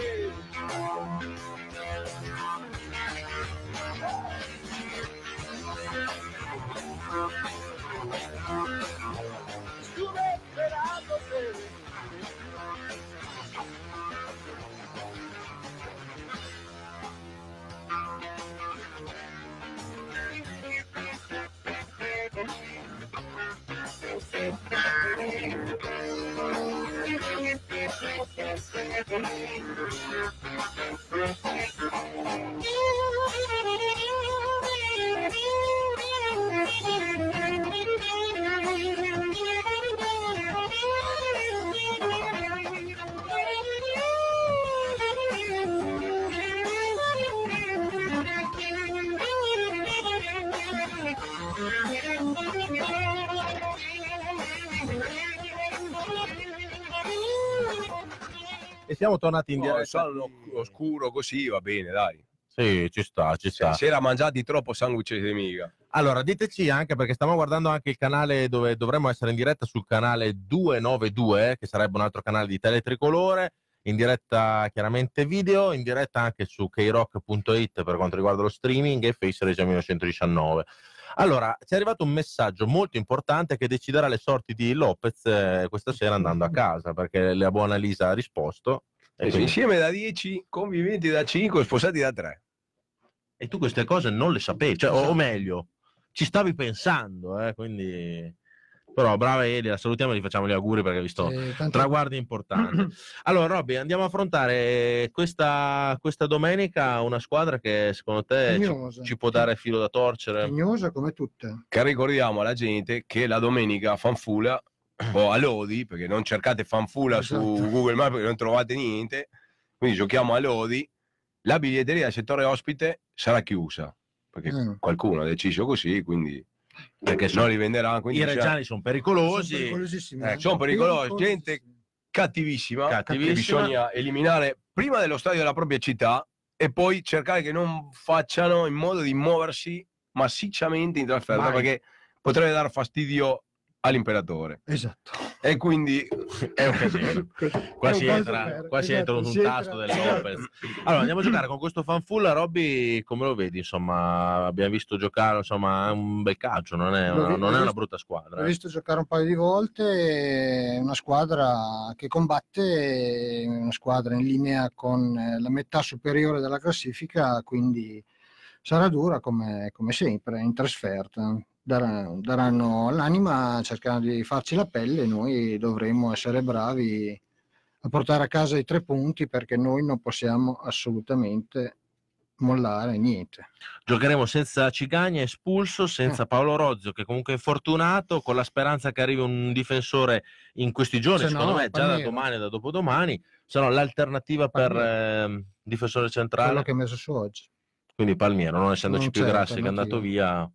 Estuve esperándote. E siamo tornati in No, diretta. il sonno oscuro così va bene, dai. Sì, ci sta, ci sta. si era mangiati troppo sanguce di miga. Allora, diteci anche perché stiamo guardando anche il canale dove dovremmo essere in diretta sul canale 292, che sarebbe un altro canale di Teletricolore, in diretta chiaramente video, in diretta anche su krock.it per quanto riguarda lo streaming e Face Regia 1919. Allora, ci è arrivato un messaggio molto importante che deciderà le sorti di Lopez eh, questa sera andando a casa, perché la buona Lisa ha risposto. E, E quindi- insieme da 10, conviventi da 5, sposati da 3. E tu queste cose non le sapevi, cioè, o, o meglio, ci stavi pensando, eh, quindi... Però brava Eli, la salutiamo e gli facciamo gli auguri perché hai visto Eh, tanto- traguardi importanti. Allora, Robby, andiamo a affrontare questa, questa domenica una squadra che secondo te ci, ci può dare filo da torcere. Pignosa come tutte. Che ricordiamo alla gente che la domenica a Fanfula o a Lodi, perché non cercate Fanfula su Esatto. Google Maps perché non trovate niente, quindi giochiamo a Lodi, la biglietteria del settore ospite sarà chiusa, perché Mm. qualcuno ha deciso così, quindi Perché non li venderà. Quindi I reggiani sono Sono pericolosi. pericolosissimi, Eh, eh. sono pericolosi, gente cattivissima, Cattivissima. che bisogna eliminare prima dello stadio della propria città e poi cercare che non facciano in modo di muoversi massicciamente in trasferta Mai. perché potrebbe dar fastidio all'imperatore. Esatto. E quindi È un casino. Qua si entra, qua si esatto, entra su si un entra- tasto del Lopez. Allora andiamo a giocare con questo fanfulla. Robby, come lo vedi? Insomma, abbiamo visto giocare, insomma, è un bel calcio, non è una, vi- non è una brutta squadra. L'ho eh. visto giocare un paio di volte, è una squadra che combatte, una squadra in linea con eh, la metà superiore della classifica, quindi sarà dura come, come sempre in trasferta. Darà- daranno l'anima cercando di farci la pelle e noi dovremo essere bravi a portare a casa i tre punti perché noi non possiamo assolutamente mollare niente. Giocheremo senza Cigagna espulso, senza Paolo Rozio che comunque è infortunato, con la speranza che arrivi un difensore in questi giorni, Se secondo no, me già da domani e da dopodomani, se no l'alternativa per Palmiero. ehm, difensore centrale, Quello che hai messo su oggi. quindi Palmiero, non essendoci Non più Grassi che è andato via,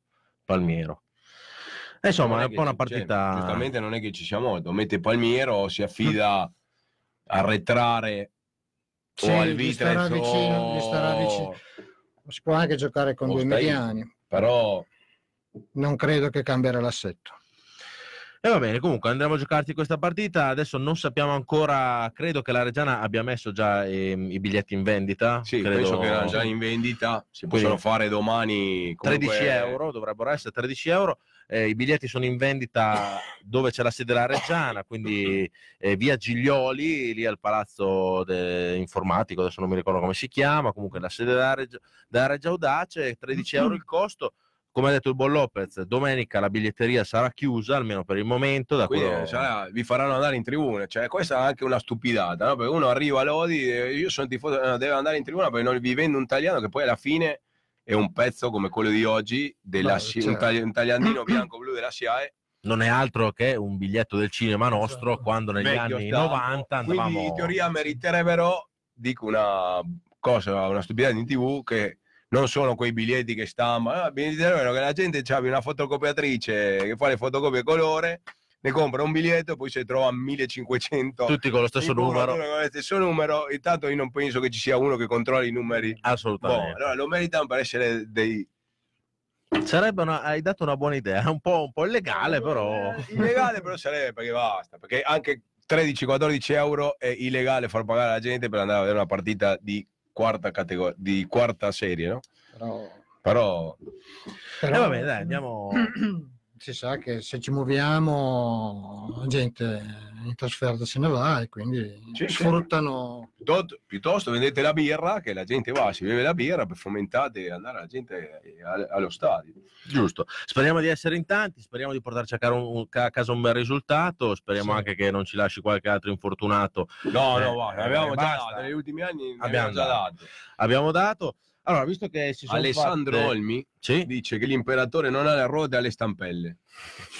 Palmiero. E insomma, non è un po' una ci- cioè, partita... giustamente non è che ci sia molto. Mette Palmiero, si affida a arretrare Sì, o al gli starà vicino, gli o- starà vicino. Si può anche giocare con O due stai- mediani, Però non credo che cambierà l'assetto. E va bene, comunque andremo a giocarti questa partita. Adesso non sappiamo ancora, credo che la Reggiana abbia messo già ehm, i biglietti in vendita. sì, credo... penso che erano già in vendita. Si Quindi- possono fare domani. comunque- 13 euro, dovrebbero essere 13 euro. Eh, I biglietti sono in vendita dove c'è la sede della Reggiana, quindi eh, via Giglioli, lì al palazzo de- informatico, adesso non mi ricordo come si chiama, comunque la sede della, Reggia, della Reggia Audace, 13 euro il costo. Come ha detto il Buon Lopez, domenica la biglietteria sarà chiusa, almeno per il momento. Da Quindi quello- eh, sarà- vi faranno andare in tribuna. Cioè, questa è anche una stupidata, no? Perché uno arriva a Lodi, e io sono tifoso, no, deve andare in tribuna perché non vi vende un tagliano che poi alla fine è un pezzo come quello di oggi, della No, SI- un, tagli- un tagliandino bianco-blu della SIAE. non è altro che un biglietto del cinema nostro Esatto. quando negli vecchio anni stampo. 90 andavamo Quindi in teoria meriterebbero, dico una cosa, una stupidità in tv, che non sono quei biglietti che stampano, ah, meriterebbero che la gente abbia una fotocopiatrice che fa le fotocopie colore, ne compra un biglietto e poi si trova 1500 tutti con lo stesso numero, con lo stesso numero, intanto io non penso che ci sia uno che controlli i numeri. Boh, assolutamente allora lo meritano per essere dei sarebbe una, hai dato una buona idea un po', un po' illegale però. Eh, illegale però sarebbe perché basta, perché anche 13-14 euro è illegale far pagare alla gente per andare a vedere una partita di quarta categoria, di quarta serie, no? Però, Però e va bene dai andiamo Si sa che se ci muoviamo la gente in trasferta se ne va e quindi Sì, sì. sfruttano piuttosto, piuttosto vendete la birra, che la gente va, si beve la birra, per fomentate andare la gente eh, al- allo stadio. giusto speriamo di essere in tanti speriamo di portarci a, casa un bel risultato speriamo Sì. anche che non ci lasci qualche altro infortunato No, Eh, no, va, ne eh, abbiamo già basta. dato, negli ultimi anni Abbiamo già dato. dato. abbiamo dato allora visto che si sono Alessandro fatte- Olmi sì? dice che l'imperatore non ha le ruote alle stampelle.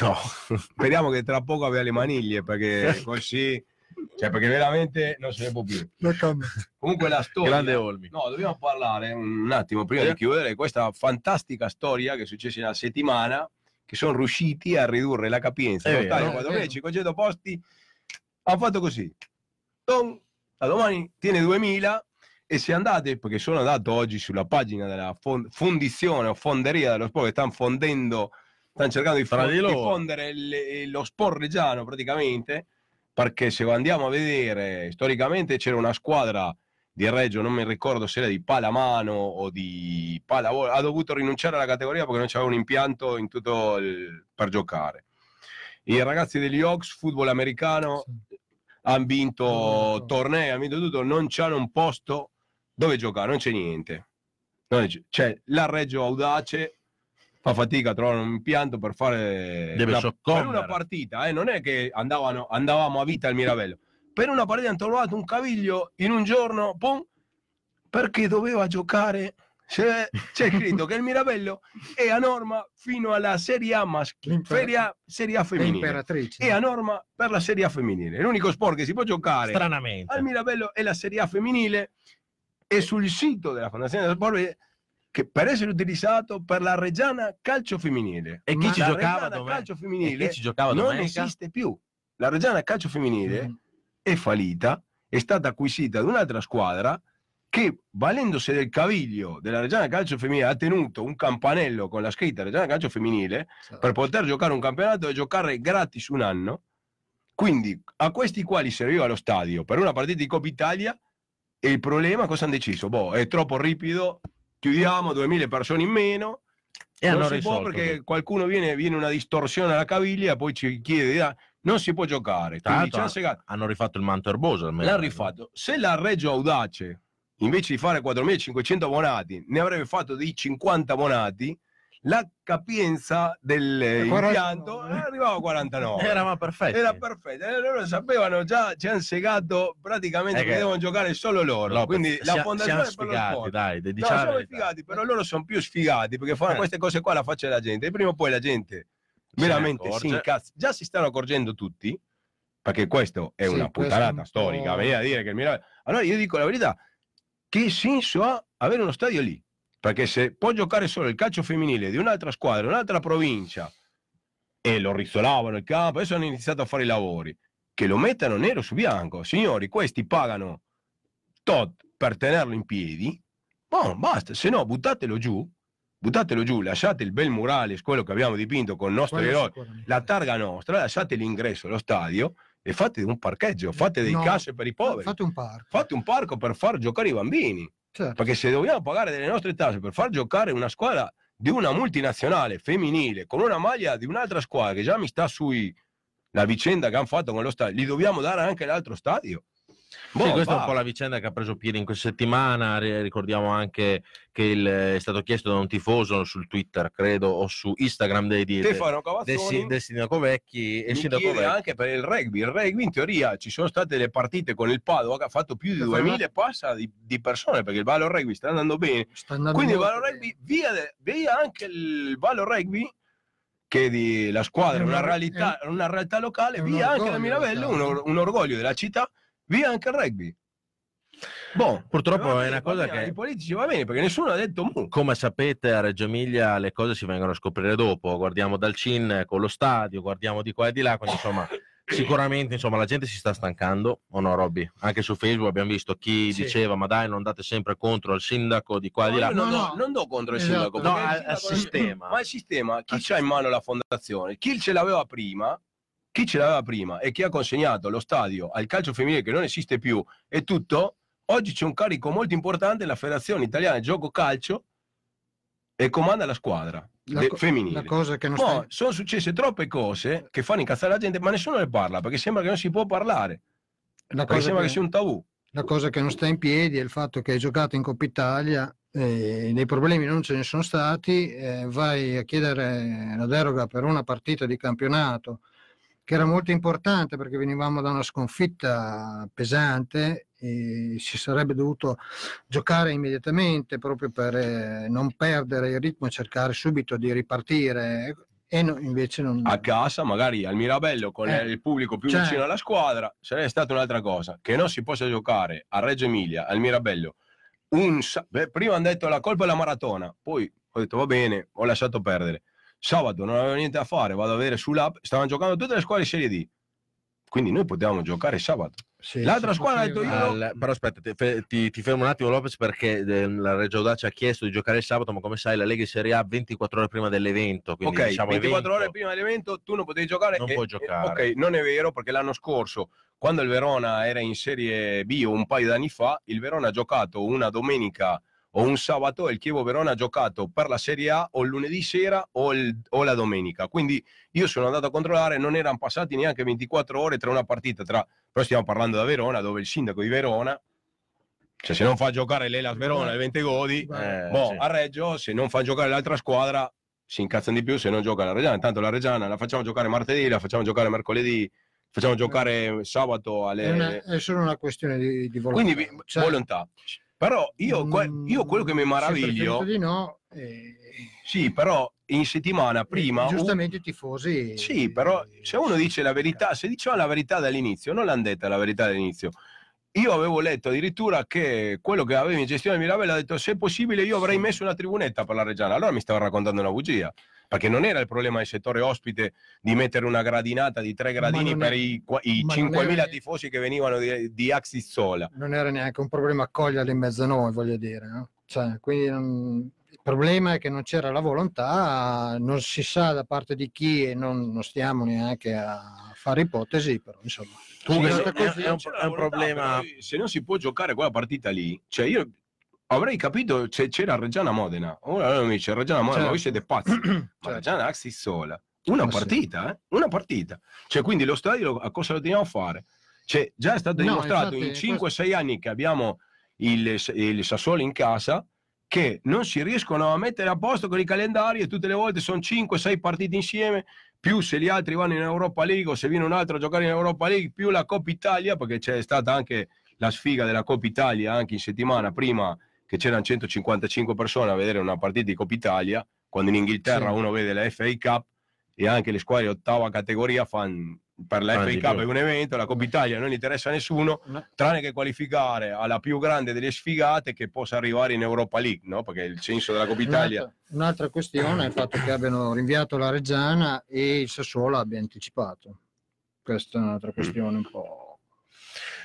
no Speriamo che tra poco abbia le maniglie perché così, cioè perché veramente non se ne può più. Comunque la storia. grande Olmi No, dobbiamo parlare un attimo prima Sì. di chiudere questa fantastica storia che è successa una settimana che sono riusciti a ridurre la capienza stadio è 4.000, vero. 500 posti hanno fatto così Tom, da domani tiene 2000 e se andate perché sono andato oggi sulla pagina della fon- fondizione o fonderia dello sport che stanno fondendo stanno cercando di, Tra fon- di loro. diffondere le- lo sport reggiano praticamente perché se andiamo a vedere storicamente c'era una squadra di Reggio, non mi ricordo se era di Palamano o di Pallavolo, ha dovuto rinunciare alla categoria perché non c'era un impianto in tutto il- per giocare. I ragazzi degli Hawks, football americano, hanno vinto tornei, hanno vinto tutto, non c'hanno un posto dove giocare, non c'è niente. Non c'è, c'è la Reggio Audace, fa fatica a trovare un impianto per fare Deve una, per una partita, eh, non è che andavano, andavamo a vita al Mirabello. Per una partita hanno trovato un caviglio in un giorno, pum, perché doveva giocare. C'è, c'è scritto che il Mirabello è a norma fino alla Serie A, mas- L'imper- Serie A, femminile. È a norma per la Serie A femminile. L'unico sport che si può giocare stranamente al Mirabello è la Serie A femminile e sul sito della Fondazione del Sport che per essere utilizzato per la Reggiana Calcio Femminile. e chi Ma ci giocava domenica Calcio e Femminile chi ci giocava non domenica esiste più. La Reggiana Calcio Femminile Mm. è fallita, è stata acquisita da un'altra squadra che valendosi del caviglio della Reggiana Calcio Femminile ha tenuto un campanello con la scritta Reggiana Calcio Femminile per poter giocare un campionato e giocare gratis un anno. Quindi a questi quali serviva lo stadio per una partita di Coppa Italia e il problema cosa hanno deciso? Boh, è troppo ripido, chiudiamo 2000 persone in meno. E non hanno si può risolto perché tutto. qualcuno viene, viene una distorsione alla caviglia, poi ci chiede, non si può giocare. Hanno segato. hanno rifatto il manto erboso almeno. L'hanno rifatto. Se la Reggio Audace, invece di fare 4.500 abbonati, ne avrebbe fatto dei 50 abbonati, la capienza dell'impianto 49. arrivava a 49. Eravamo perfetti. Era perfetto, e loro sapevano già, ci hanno segato praticamente che che- devono giocare solo loro. Lopez, Quindi la sia- fondazione siamo sfigati, dai, No, diciamo la siamo verità. sfigati, però loro sono più sfigati perché fanno Eh. queste cose qua la faccia della gente. E prima o poi la gente veramente si incazza. Già si stanno accorgendo tutti, perché questo è Sì, una puttanata storica. Venire a dire che il Mirabello. Allora io dico la verità: che senso ha avere uno stadio lì? Perché se può giocare solo il calcio femminile di un'altra squadra, un'altra provincia, e lo rizzolavano il campo, adesso hanno iniziato a fare i lavori, che lo mettano nero su bianco. Signori, questi pagano tot per tenerlo in piedi, boh, basta, se no buttatelo giù, buttatelo giù, lasciate il bel murale, quello che abbiamo dipinto con il nostro eroe, la targa nostra, lasciate l'ingresso allo stadio e fate un parcheggio, fate dei No, casse per i poveri, Fate un parco. fate un parco per far giocare i bambini. Certo. Perché se dobbiamo pagare delle nostre tasse per far giocare una squadra di una multinazionale femminile con una maglia di un'altra squadra che già mi sta sui la vicenda che hanno fatto con lo stadio, gli dobbiamo dare anche l'altro stadio? Sì, Boh, questa è un va. po' la vicenda che ha preso piede in questa settimana. Ri- Ricordiamo anche che il- è stato chiesto da un tifoso sul Twitter, credo, o su Instagram dei, di, Stefano del, del sindaco Vecchi. E sindaco Vecchi anche per il rugby. Il rugby in teoria ci sono state delle partite con il Padova che ha fatto più di Che 2000 e passa di, di persone perché il Valor Rugby sta andando bene. Sta andando Quindi il bene. Rugby, via, de- via anche il Valor Rugby che di la squadra, una, una- realtà, una realtà locale, è un via anche orgoglio Mirabello, un, un orgoglio della città, via anche il rugby. Boh, Purtroppo va è una cosa bene, che- ai politici va bene perché nessuno ha detto mu. come sapete a Reggio Emilia le cose si vengono a scoprire dopo, guardiamo dal CIN con lo stadio, guardiamo di qua e di là, quindi insomma sicuramente insomma, la gente si sta stancando, o no Robby? Anche su Facebook abbiamo visto chi Sì. diceva ma dai non andate sempre contro il sindaco di qua e di là. No, do, no. non do contro il Esatto. sindaco, No, al- al sistema. Ma il sistema, chi Al c'ha in mano la fondazione? Chi ce l'aveva prima? Chi ce l'aveva prima e chi ha consegnato lo stadio al calcio femminile che non esiste più e tutto, oggi c'è un carico molto importante la Federazione Italiana di Gioco Calcio e comanda la squadra La co- femminile. La cosa che non Mo, sta... sono successe troppe cose che fanno incazzare la gente, ma nessuno ne parla perché sembra che non si può parlare, La cosa, sembra che... che, sia un tabù. la cosa che non sta in piedi è il fatto che hai giocato in Coppa Italia, eh, dei problemi non ce ne sono stati, eh, vai a chiedere la deroga per una partita di campionato che era molto importante perché venivamo da una sconfitta pesante e si sarebbe dovuto giocare immediatamente proprio per eh, non perdere il ritmo e cercare subito di ripartire e no- invece non... a casa, magari al Mirabello con Eh, il pubblico più cioè- vicino alla squadra, sarebbe stata un'altra cosa. Che non si possa giocare a Reggio Emilia, al Mirabello, un beh, prima hanno detto la colpa è la maratona, poi ho detto va bene, ho lasciato perdere. Sabato non avevo niente da fare, vado a vedere sull'app, stavano giocando tutte le squadre Serie D. Quindi noi potevamo giocare sabato. Sì, L'altra squadra ha detto io- Al- però aspetta, ti, ti- ti fermo un attimo Lopez perché eh, la Reggio Audace ha chiesto di giocare il sabato, ma come sai la Lega Serie A 24 ore prima dell'evento, quindi ok, diciamo 24 evento. ore prima dell'evento tu non potevi giocare. Non e- puoi e- giocare. ok, non è vero perché l'anno scorso, quando il Verona era in Serie B un paio d'anni fa, il Verona ha giocato una domenica o un sabato e il Chievo Verona ha giocato per la Serie A o il lunedì sera o, il- o la domenica. Quindi io sono andato a controllare, non erano passati neanche 24 ore tra una partita, tra... però stiamo parlando da Verona, dove il sindaco di Verona, cioè se non fa giocare l'Elas Verona il 20 godi, Eh, Boh, sì. a Reggio, se non fa giocare l'altra squadra, si incazzano di più se non gioca la Reggiana. Intanto la Reggiana la facciamo giocare martedì, la facciamo giocare mercoledì, facciamo giocare sabato È, alle... una- è solo una questione di, di volontà. Quindi Cioè, volontà. Però io, mm, io quello che mi maraviglio, di no, eh, sì, però in settimana prima... giustamente i tifosi... Sì, però se uno dice la verità, se diceva la verità dall'inizio, non l'hanno detta la verità dall'inizio. Io avevo letto addirittura che quello che aveva in gestione Mirabella ha detto se è possibile io avrei messo una tribunetta per la Reggiana. Allora mi stava raccontando una bugia. Perché non era il problema del settore ospite di mettere una gradinata di tre gradini non per è- i, i ma non 5.000 era- tifosi che venivano di, di Axis Sola. non era neanche un problema accoglierli in mezzo a noi, voglio dire. no? Cioè, quindi non- il problema è che non c'era la volontà, non si sa da parte di chi e non, non stiamo neanche a fare ipotesi, però insomma. Comunque Sì, è- è è, è un, è un problema. se non si può giocare quella partita lì, cioè io avrei capito se c'era Reggiana Modena. Ora lui mi dice Reggiana Modena, ma voi Certo. siete pazzi. Ma Certo. Reggiana Axis Sola. Una Ma sì. partita, eh? Una partita. Cioè, quindi lo stadio a cosa lo teniamo a fare? Cioè, già è stato No, dimostrato infatti, in 5-6 anni che abbiamo il, il Sassuolo in casa che non si riescono a mettere a posto con i calendari e tutte le volte sono 5-6 partite insieme, più se gli altri vanno in Europa League o se viene un altro a giocare in Europa League, più la Coppa Italia, perché c'è stata anche la sfiga della Coppa Italia anche in settimana prima che c'erano 155 persone a vedere una partita di Coppa Italia, quando in Inghilterra Sì. uno vede la FA Cup e anche le squadre ottava categoria fanno per la FA Cup è un evento, la Coppa Italia non interessa a nessuno, No. tranne che qualificare alla più grande delle sfigate che possa arrivare in Europa League, no? perché il senso della Coppa Italia Un'altra, un'altra questione è il fatto che abbiano rinviato la Reggiana e il Sassuolo abbia anticipato. Questa è un'altra questione un po'.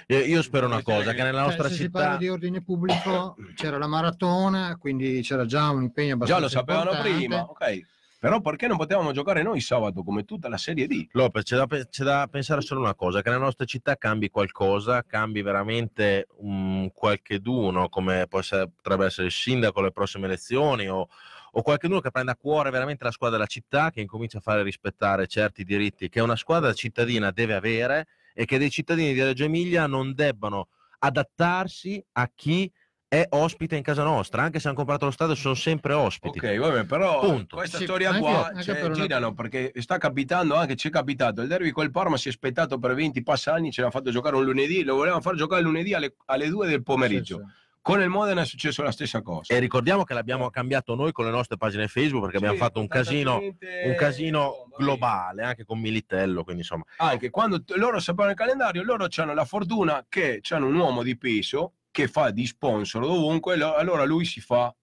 Io, io spero una cosa, che- nella Cioè, nostra se si parla città... di ordine pubblico c'era la maratona, quindi c'era già un impegno già abbastanza lo sapevano importante. prima, ok. Però perché non potevamo giocare noi sabato come tutta la Serie D? Lopez, c'è da, c'è da pensare solo una cosa, che nella nostra città cambi qualcosa, cambi veramente un qualche d'uno, come essere- potrebbe essere il sindaco alle prossime elezioni, o, o qualcuno che prenda a cuore veramente la squadra della città, che incomincia a fare rispettare certi diritti che una squadra cittadina deve avere e che dei cittadini di Reggio Emilia non debbano adattarsi a chi è ospite in casa nostra, anche se hanno comprato lo stadio sono sempre ospiti. Ok, vabbè, però Punto. questa Sì, storia anche- qua anche cioè, per una- girano perché sta capitando anche, ci è capitato, il derby col Parma si è aspettato per 20 passanni, ce l'ha fatto giocare un lunedì, lo volevano far giocare lunedì alle, alle 2 del pomeriggio. Sì, sì. Con il Modena è successo la stessa cosa. E ricordiamo che l'abbiamo cambiato noi con le nostre pagine Facebook perché abbiamo Sì, fatto un casino, un casino globale, anche con Militello, quindi insomma. Anche quando loro sapevano il calendario, loro hanno la fortuna che hanno un uomo di peso che fa di sponsor dovunque, lo- allora lui si fa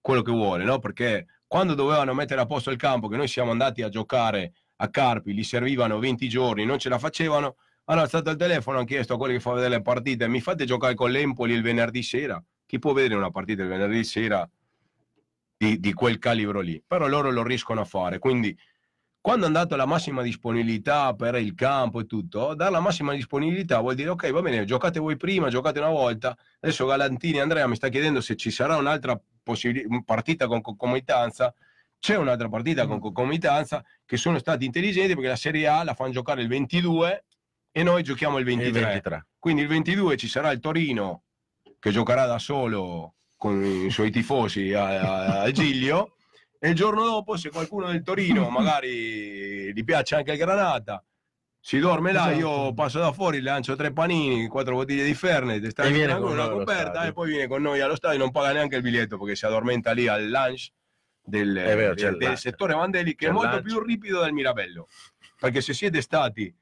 quello che vuole, no? Perché quando dovevano mettere a posto il campo, che noi siamo andati a giocare a Carpi, gli servivano 20 giorni, non ce la facevano, hanno alzato il telefono, hanno chiesto a quelli che fanno vedere le partite, mi fate giocare con l'Empoli il venerdì sera? Chi può vedere una partita il venerdì sera di, di quel calibro lì? Però loro lo riescono a fare, quindi quando hanno dato la massima disponibilità per il campo e tutto, dare la massima disponibilità vuol dire ok, va bene, giocate voi prima, giocate una volta. Adesso Galantini Andrea mi sta chiedendo se ci sarà un'altra partita con concomitanza. C'è un'altra partita con concomitanza che sono stati intelligenti perché la Serie A la fanno giocare il 22 e noi giochiamo il il 23. 23. Quindi il 22 ci sarà il Torino che giocherà da solo con i suoi tifosi a, a- a Giglio e il giorno dopo se qualcuno del Torino magari gli piace anche il Granata si dorme là, io Esatto. passo da fuori, lancio tre panini, quattro bottiglie di Fernet, sta E con una coperta e poi viene con noi allo stadio, non paga neanche il biglietto perché si addormenta lì al lunch del, vero, del- del settore Vandelli che è molto lunch. più ripido del Mirabello. Perché se siete stati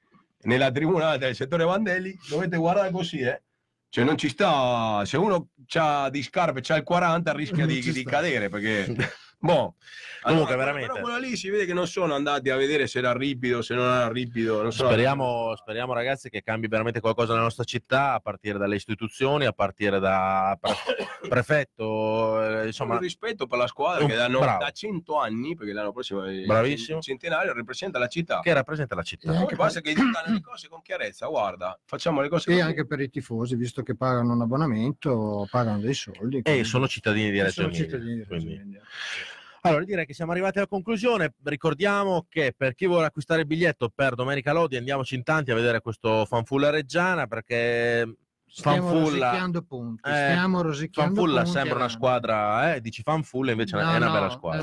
nella tribuna del settore Vandelli dovete guardare così, eh. Cioè non ci sta, se uno ha di scarpe, c'ha il 40, rischia di, di cadere perché... Boh. Comunque, Allora, veramente. Però quello lì si vede che non sono andati a vedere se era ripido, se non era ripido. Non sono Speriamo, speriamo, ragazzi che cambi veramente qualcosa nella nostra città a partire dalle istituzioni, a partire da pre- prefetto, eh, Insomma, il rispetto per la squadra Un- che da, no- bravo. da 100 anni, perché l'anno prossimo è il Bravissimo. centenario, rappresenta la città. che rappresenta la città. E Poi anche basta che dicano le cose con chiarezza, guarda, facciamo le cose E così. anche per i tifosi, visto che pagano un abbonamento, pagano dei soldi. E quindi- sono cittadini di e Reggio sono Emilia, cittadini di Reggio quindi- Emilia. Allora, direi che siamo arrivati alla conclusione. Ricordiamo che per chi vuole acquistare il biglietto per Domenica Lodi, andiamoci in tanti a vedere questo fanfulla reggiana perché Stiamo fanfulla, rosicchiando punti. Eh, Stiamo rosicchiando fanfulla punti sembra una avanti. squadra, eh, dici fanfulla, invece No, è una no, bella squadra.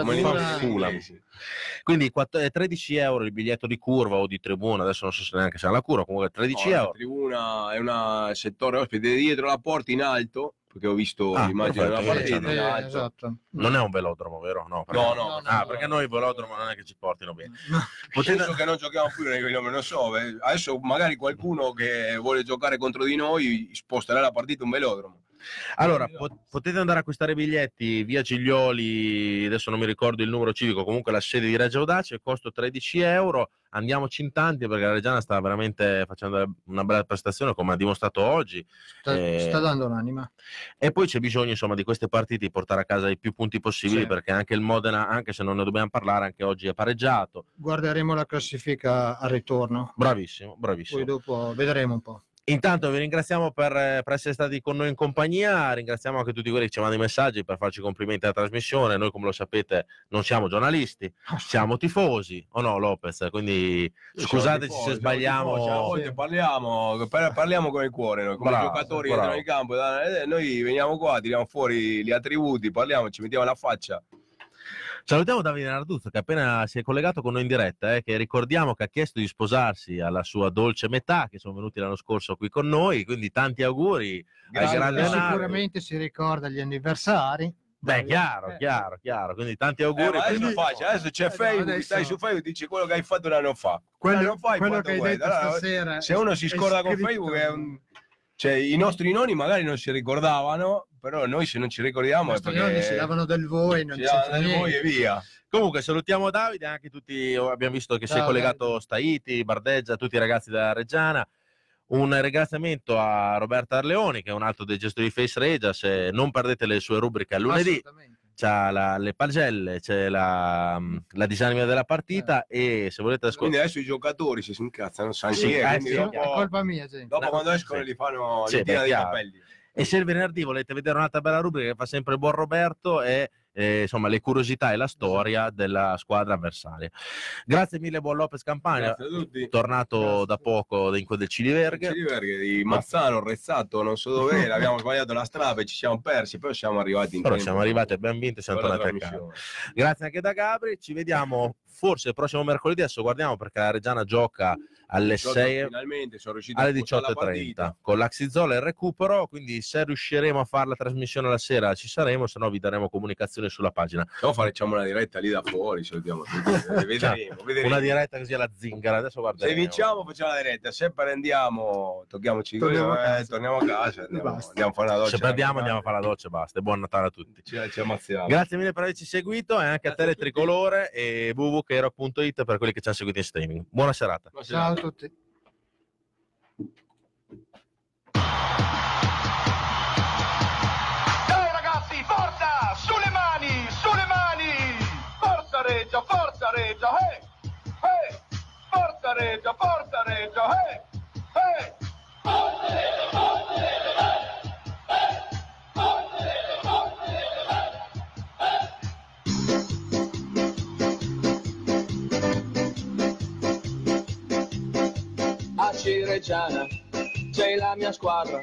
come dura. gli inglesi. Quindi quatt- eh, 13 euro il biglietto di curva o di tribuna, adesso non so se neanche se è la curva, comunque 13 No, la euro. tribuna è una settore ospite dietro la porta in alto, perché ho visto Ah, l'immagine della partita Eh, esatto. Non è un velodromo, vero? No, perché, No, no, No, ah, no, perché no. noi il velodromo non è che ci portino bene. Potete... Potete... che non giochiamo più nei non lo so. eh. Adesso magari qualcuno che vuole giocare contro di noi sposterà la partita un velodromo. Allora, po- potete andare a acquistare biglietti via Giglioli, adesso non mi ricordo il numero civico, comunque la sede di Reggio Audace, costo 13 euro. Andiamoci in tanti perché la Reggiana sta veramente facendo una bella prestazione come ha dimostrato oggi. Sta, Eh, sta dando l'anima. E poi c'è bisogno insomma di queste partite di portare a casa i più punti possibili Sì. perché anche il Modena, anche se non ne dobbiamo parlare, anche oggi è pareggiato. Guarderemo la classifica al ritorno. Bravissimo, bravissimo. Poi dopo vedremo un po'. Intanto vi ringraziamo per, eh, per essere stati con noi in compagnia, ringraziamo anche tutti quelli che ci mandano i messaggi per farci complimenti alla trasmissione. Noi, come lo sapete, non siamo giornalisti, siamo tifosi, o no, Lopez? Quindi scusateci se sbagliamo. a volte parliamo, par- parliamo con il cuore, noi, come Bravo, giocatori bravo. entrano in campo, eh, noi veniamo qua, tiriamo fuori gli attributi, parliamo, ci mettiamo la faccia. Salutiamo Davide Narduzzo che appena si è collegato con noi in diretta, eh, che ricordiamo che ha chiesto di sposarsi alla sua dolce metà, che sono venuti l'anno scorso qui con noi, quindi tanti auguri al Grazie, grande grazie. Nardo. Sicuramente si ricorda gli anniversari. Beh, chiaro, Eh, chiaro, chiaro. Quindi tanti Eh, auguri. ma adesso Quindi- facile, adesso c'è Eh, no, Facebook, adesso- stai su Facebook dici quello che hai fatto un anno fa. Quello, quello che hai detto Allora, stasera. se uno si scorda con Facebook è un... Cioè, i nostri nonni magari non si ricordavano, però noi se non ci I ricordiamo è nostri perché nonni si davano del voi, non ci davano del voi niente. e via. Comunque salutiamo Davide, anche tutti, abbiamo visto che si è Ciao, collegato Staiti, Bardeggia, tutti i ragazzi della Reggiana. Un ringraziamento a Roberta Arleoni, che è un altro dei gestori di Face Regia. Se non perdete le sue rubriche al lunedì, Assolutamente. C'è la- le pagelle, c'è la, la disamina della partita e se volete Quindi ascoltare... adesso i giocatori si incazzano, sanno Sì, chi è, eh, quindi sì, dopo, È colpa mia, gente. dopo No, quando escono sì. li fanno Sì, dei chiaro. capelli. E se il venerdì volete vedere un'altra bella rubrica che fa sempre il buon Roberto è eh, insomma le curiosità e la storia della squadra avversaria. Grazie mille, buon Lopez Campagna. Grazie a tutti. tornato Grazie. da poco in del Ciliverghe. Ciliverghe di Mazzano, Rezzato, non so dove abbiamo sbagliato la strada e ci siamo persi, però siamo arrivati in Però tempo. siamo arrivati, abbiamo vinto e siamo tornati a casa. Grazie anche da Gabri. Ci vediamo forse il prossimo mercoledì. Adesso guardiamo perché la Reggiana gioca alle 6 Finalmente sono riuscito alle a spostare la 18.30 partita. con l'Axizola e il recupero. Quindi, se riusciremo a fare la trasmissione la sera, ci saremo, se no vi daremo comunicazioni sulla pagina. Se no facciamo una diretta lì da fuori, salutiamo tutti. vedremo, vedremo. Una diretta così alla zingara. Adesso Se guarderemo. vinciamo facciamo la diretta, se prendiamo tocchiamoci Torniamo coglioni, a eh, casa. torniamo a casa, andiamo, andiamo a fare una doccia. Se perdiamo, andiamo a fare la doccia e basta. E buon Natale a tutti. Ci, ci ammazziamo. Grazie mille per averci seguito e anche a Grazie te a tutti. tricolore e www.hero.it per quelli che ci hanno seguito in streaming. Buona serata. Ciao a tutti. Dai ragazzi, forza! Sulle mani, sulle mani! Forza Reggio, forza Reggio, eh! Eh! Forza Reggio, forza Reggio, eh! A Cireggiana c'è la mia squadra,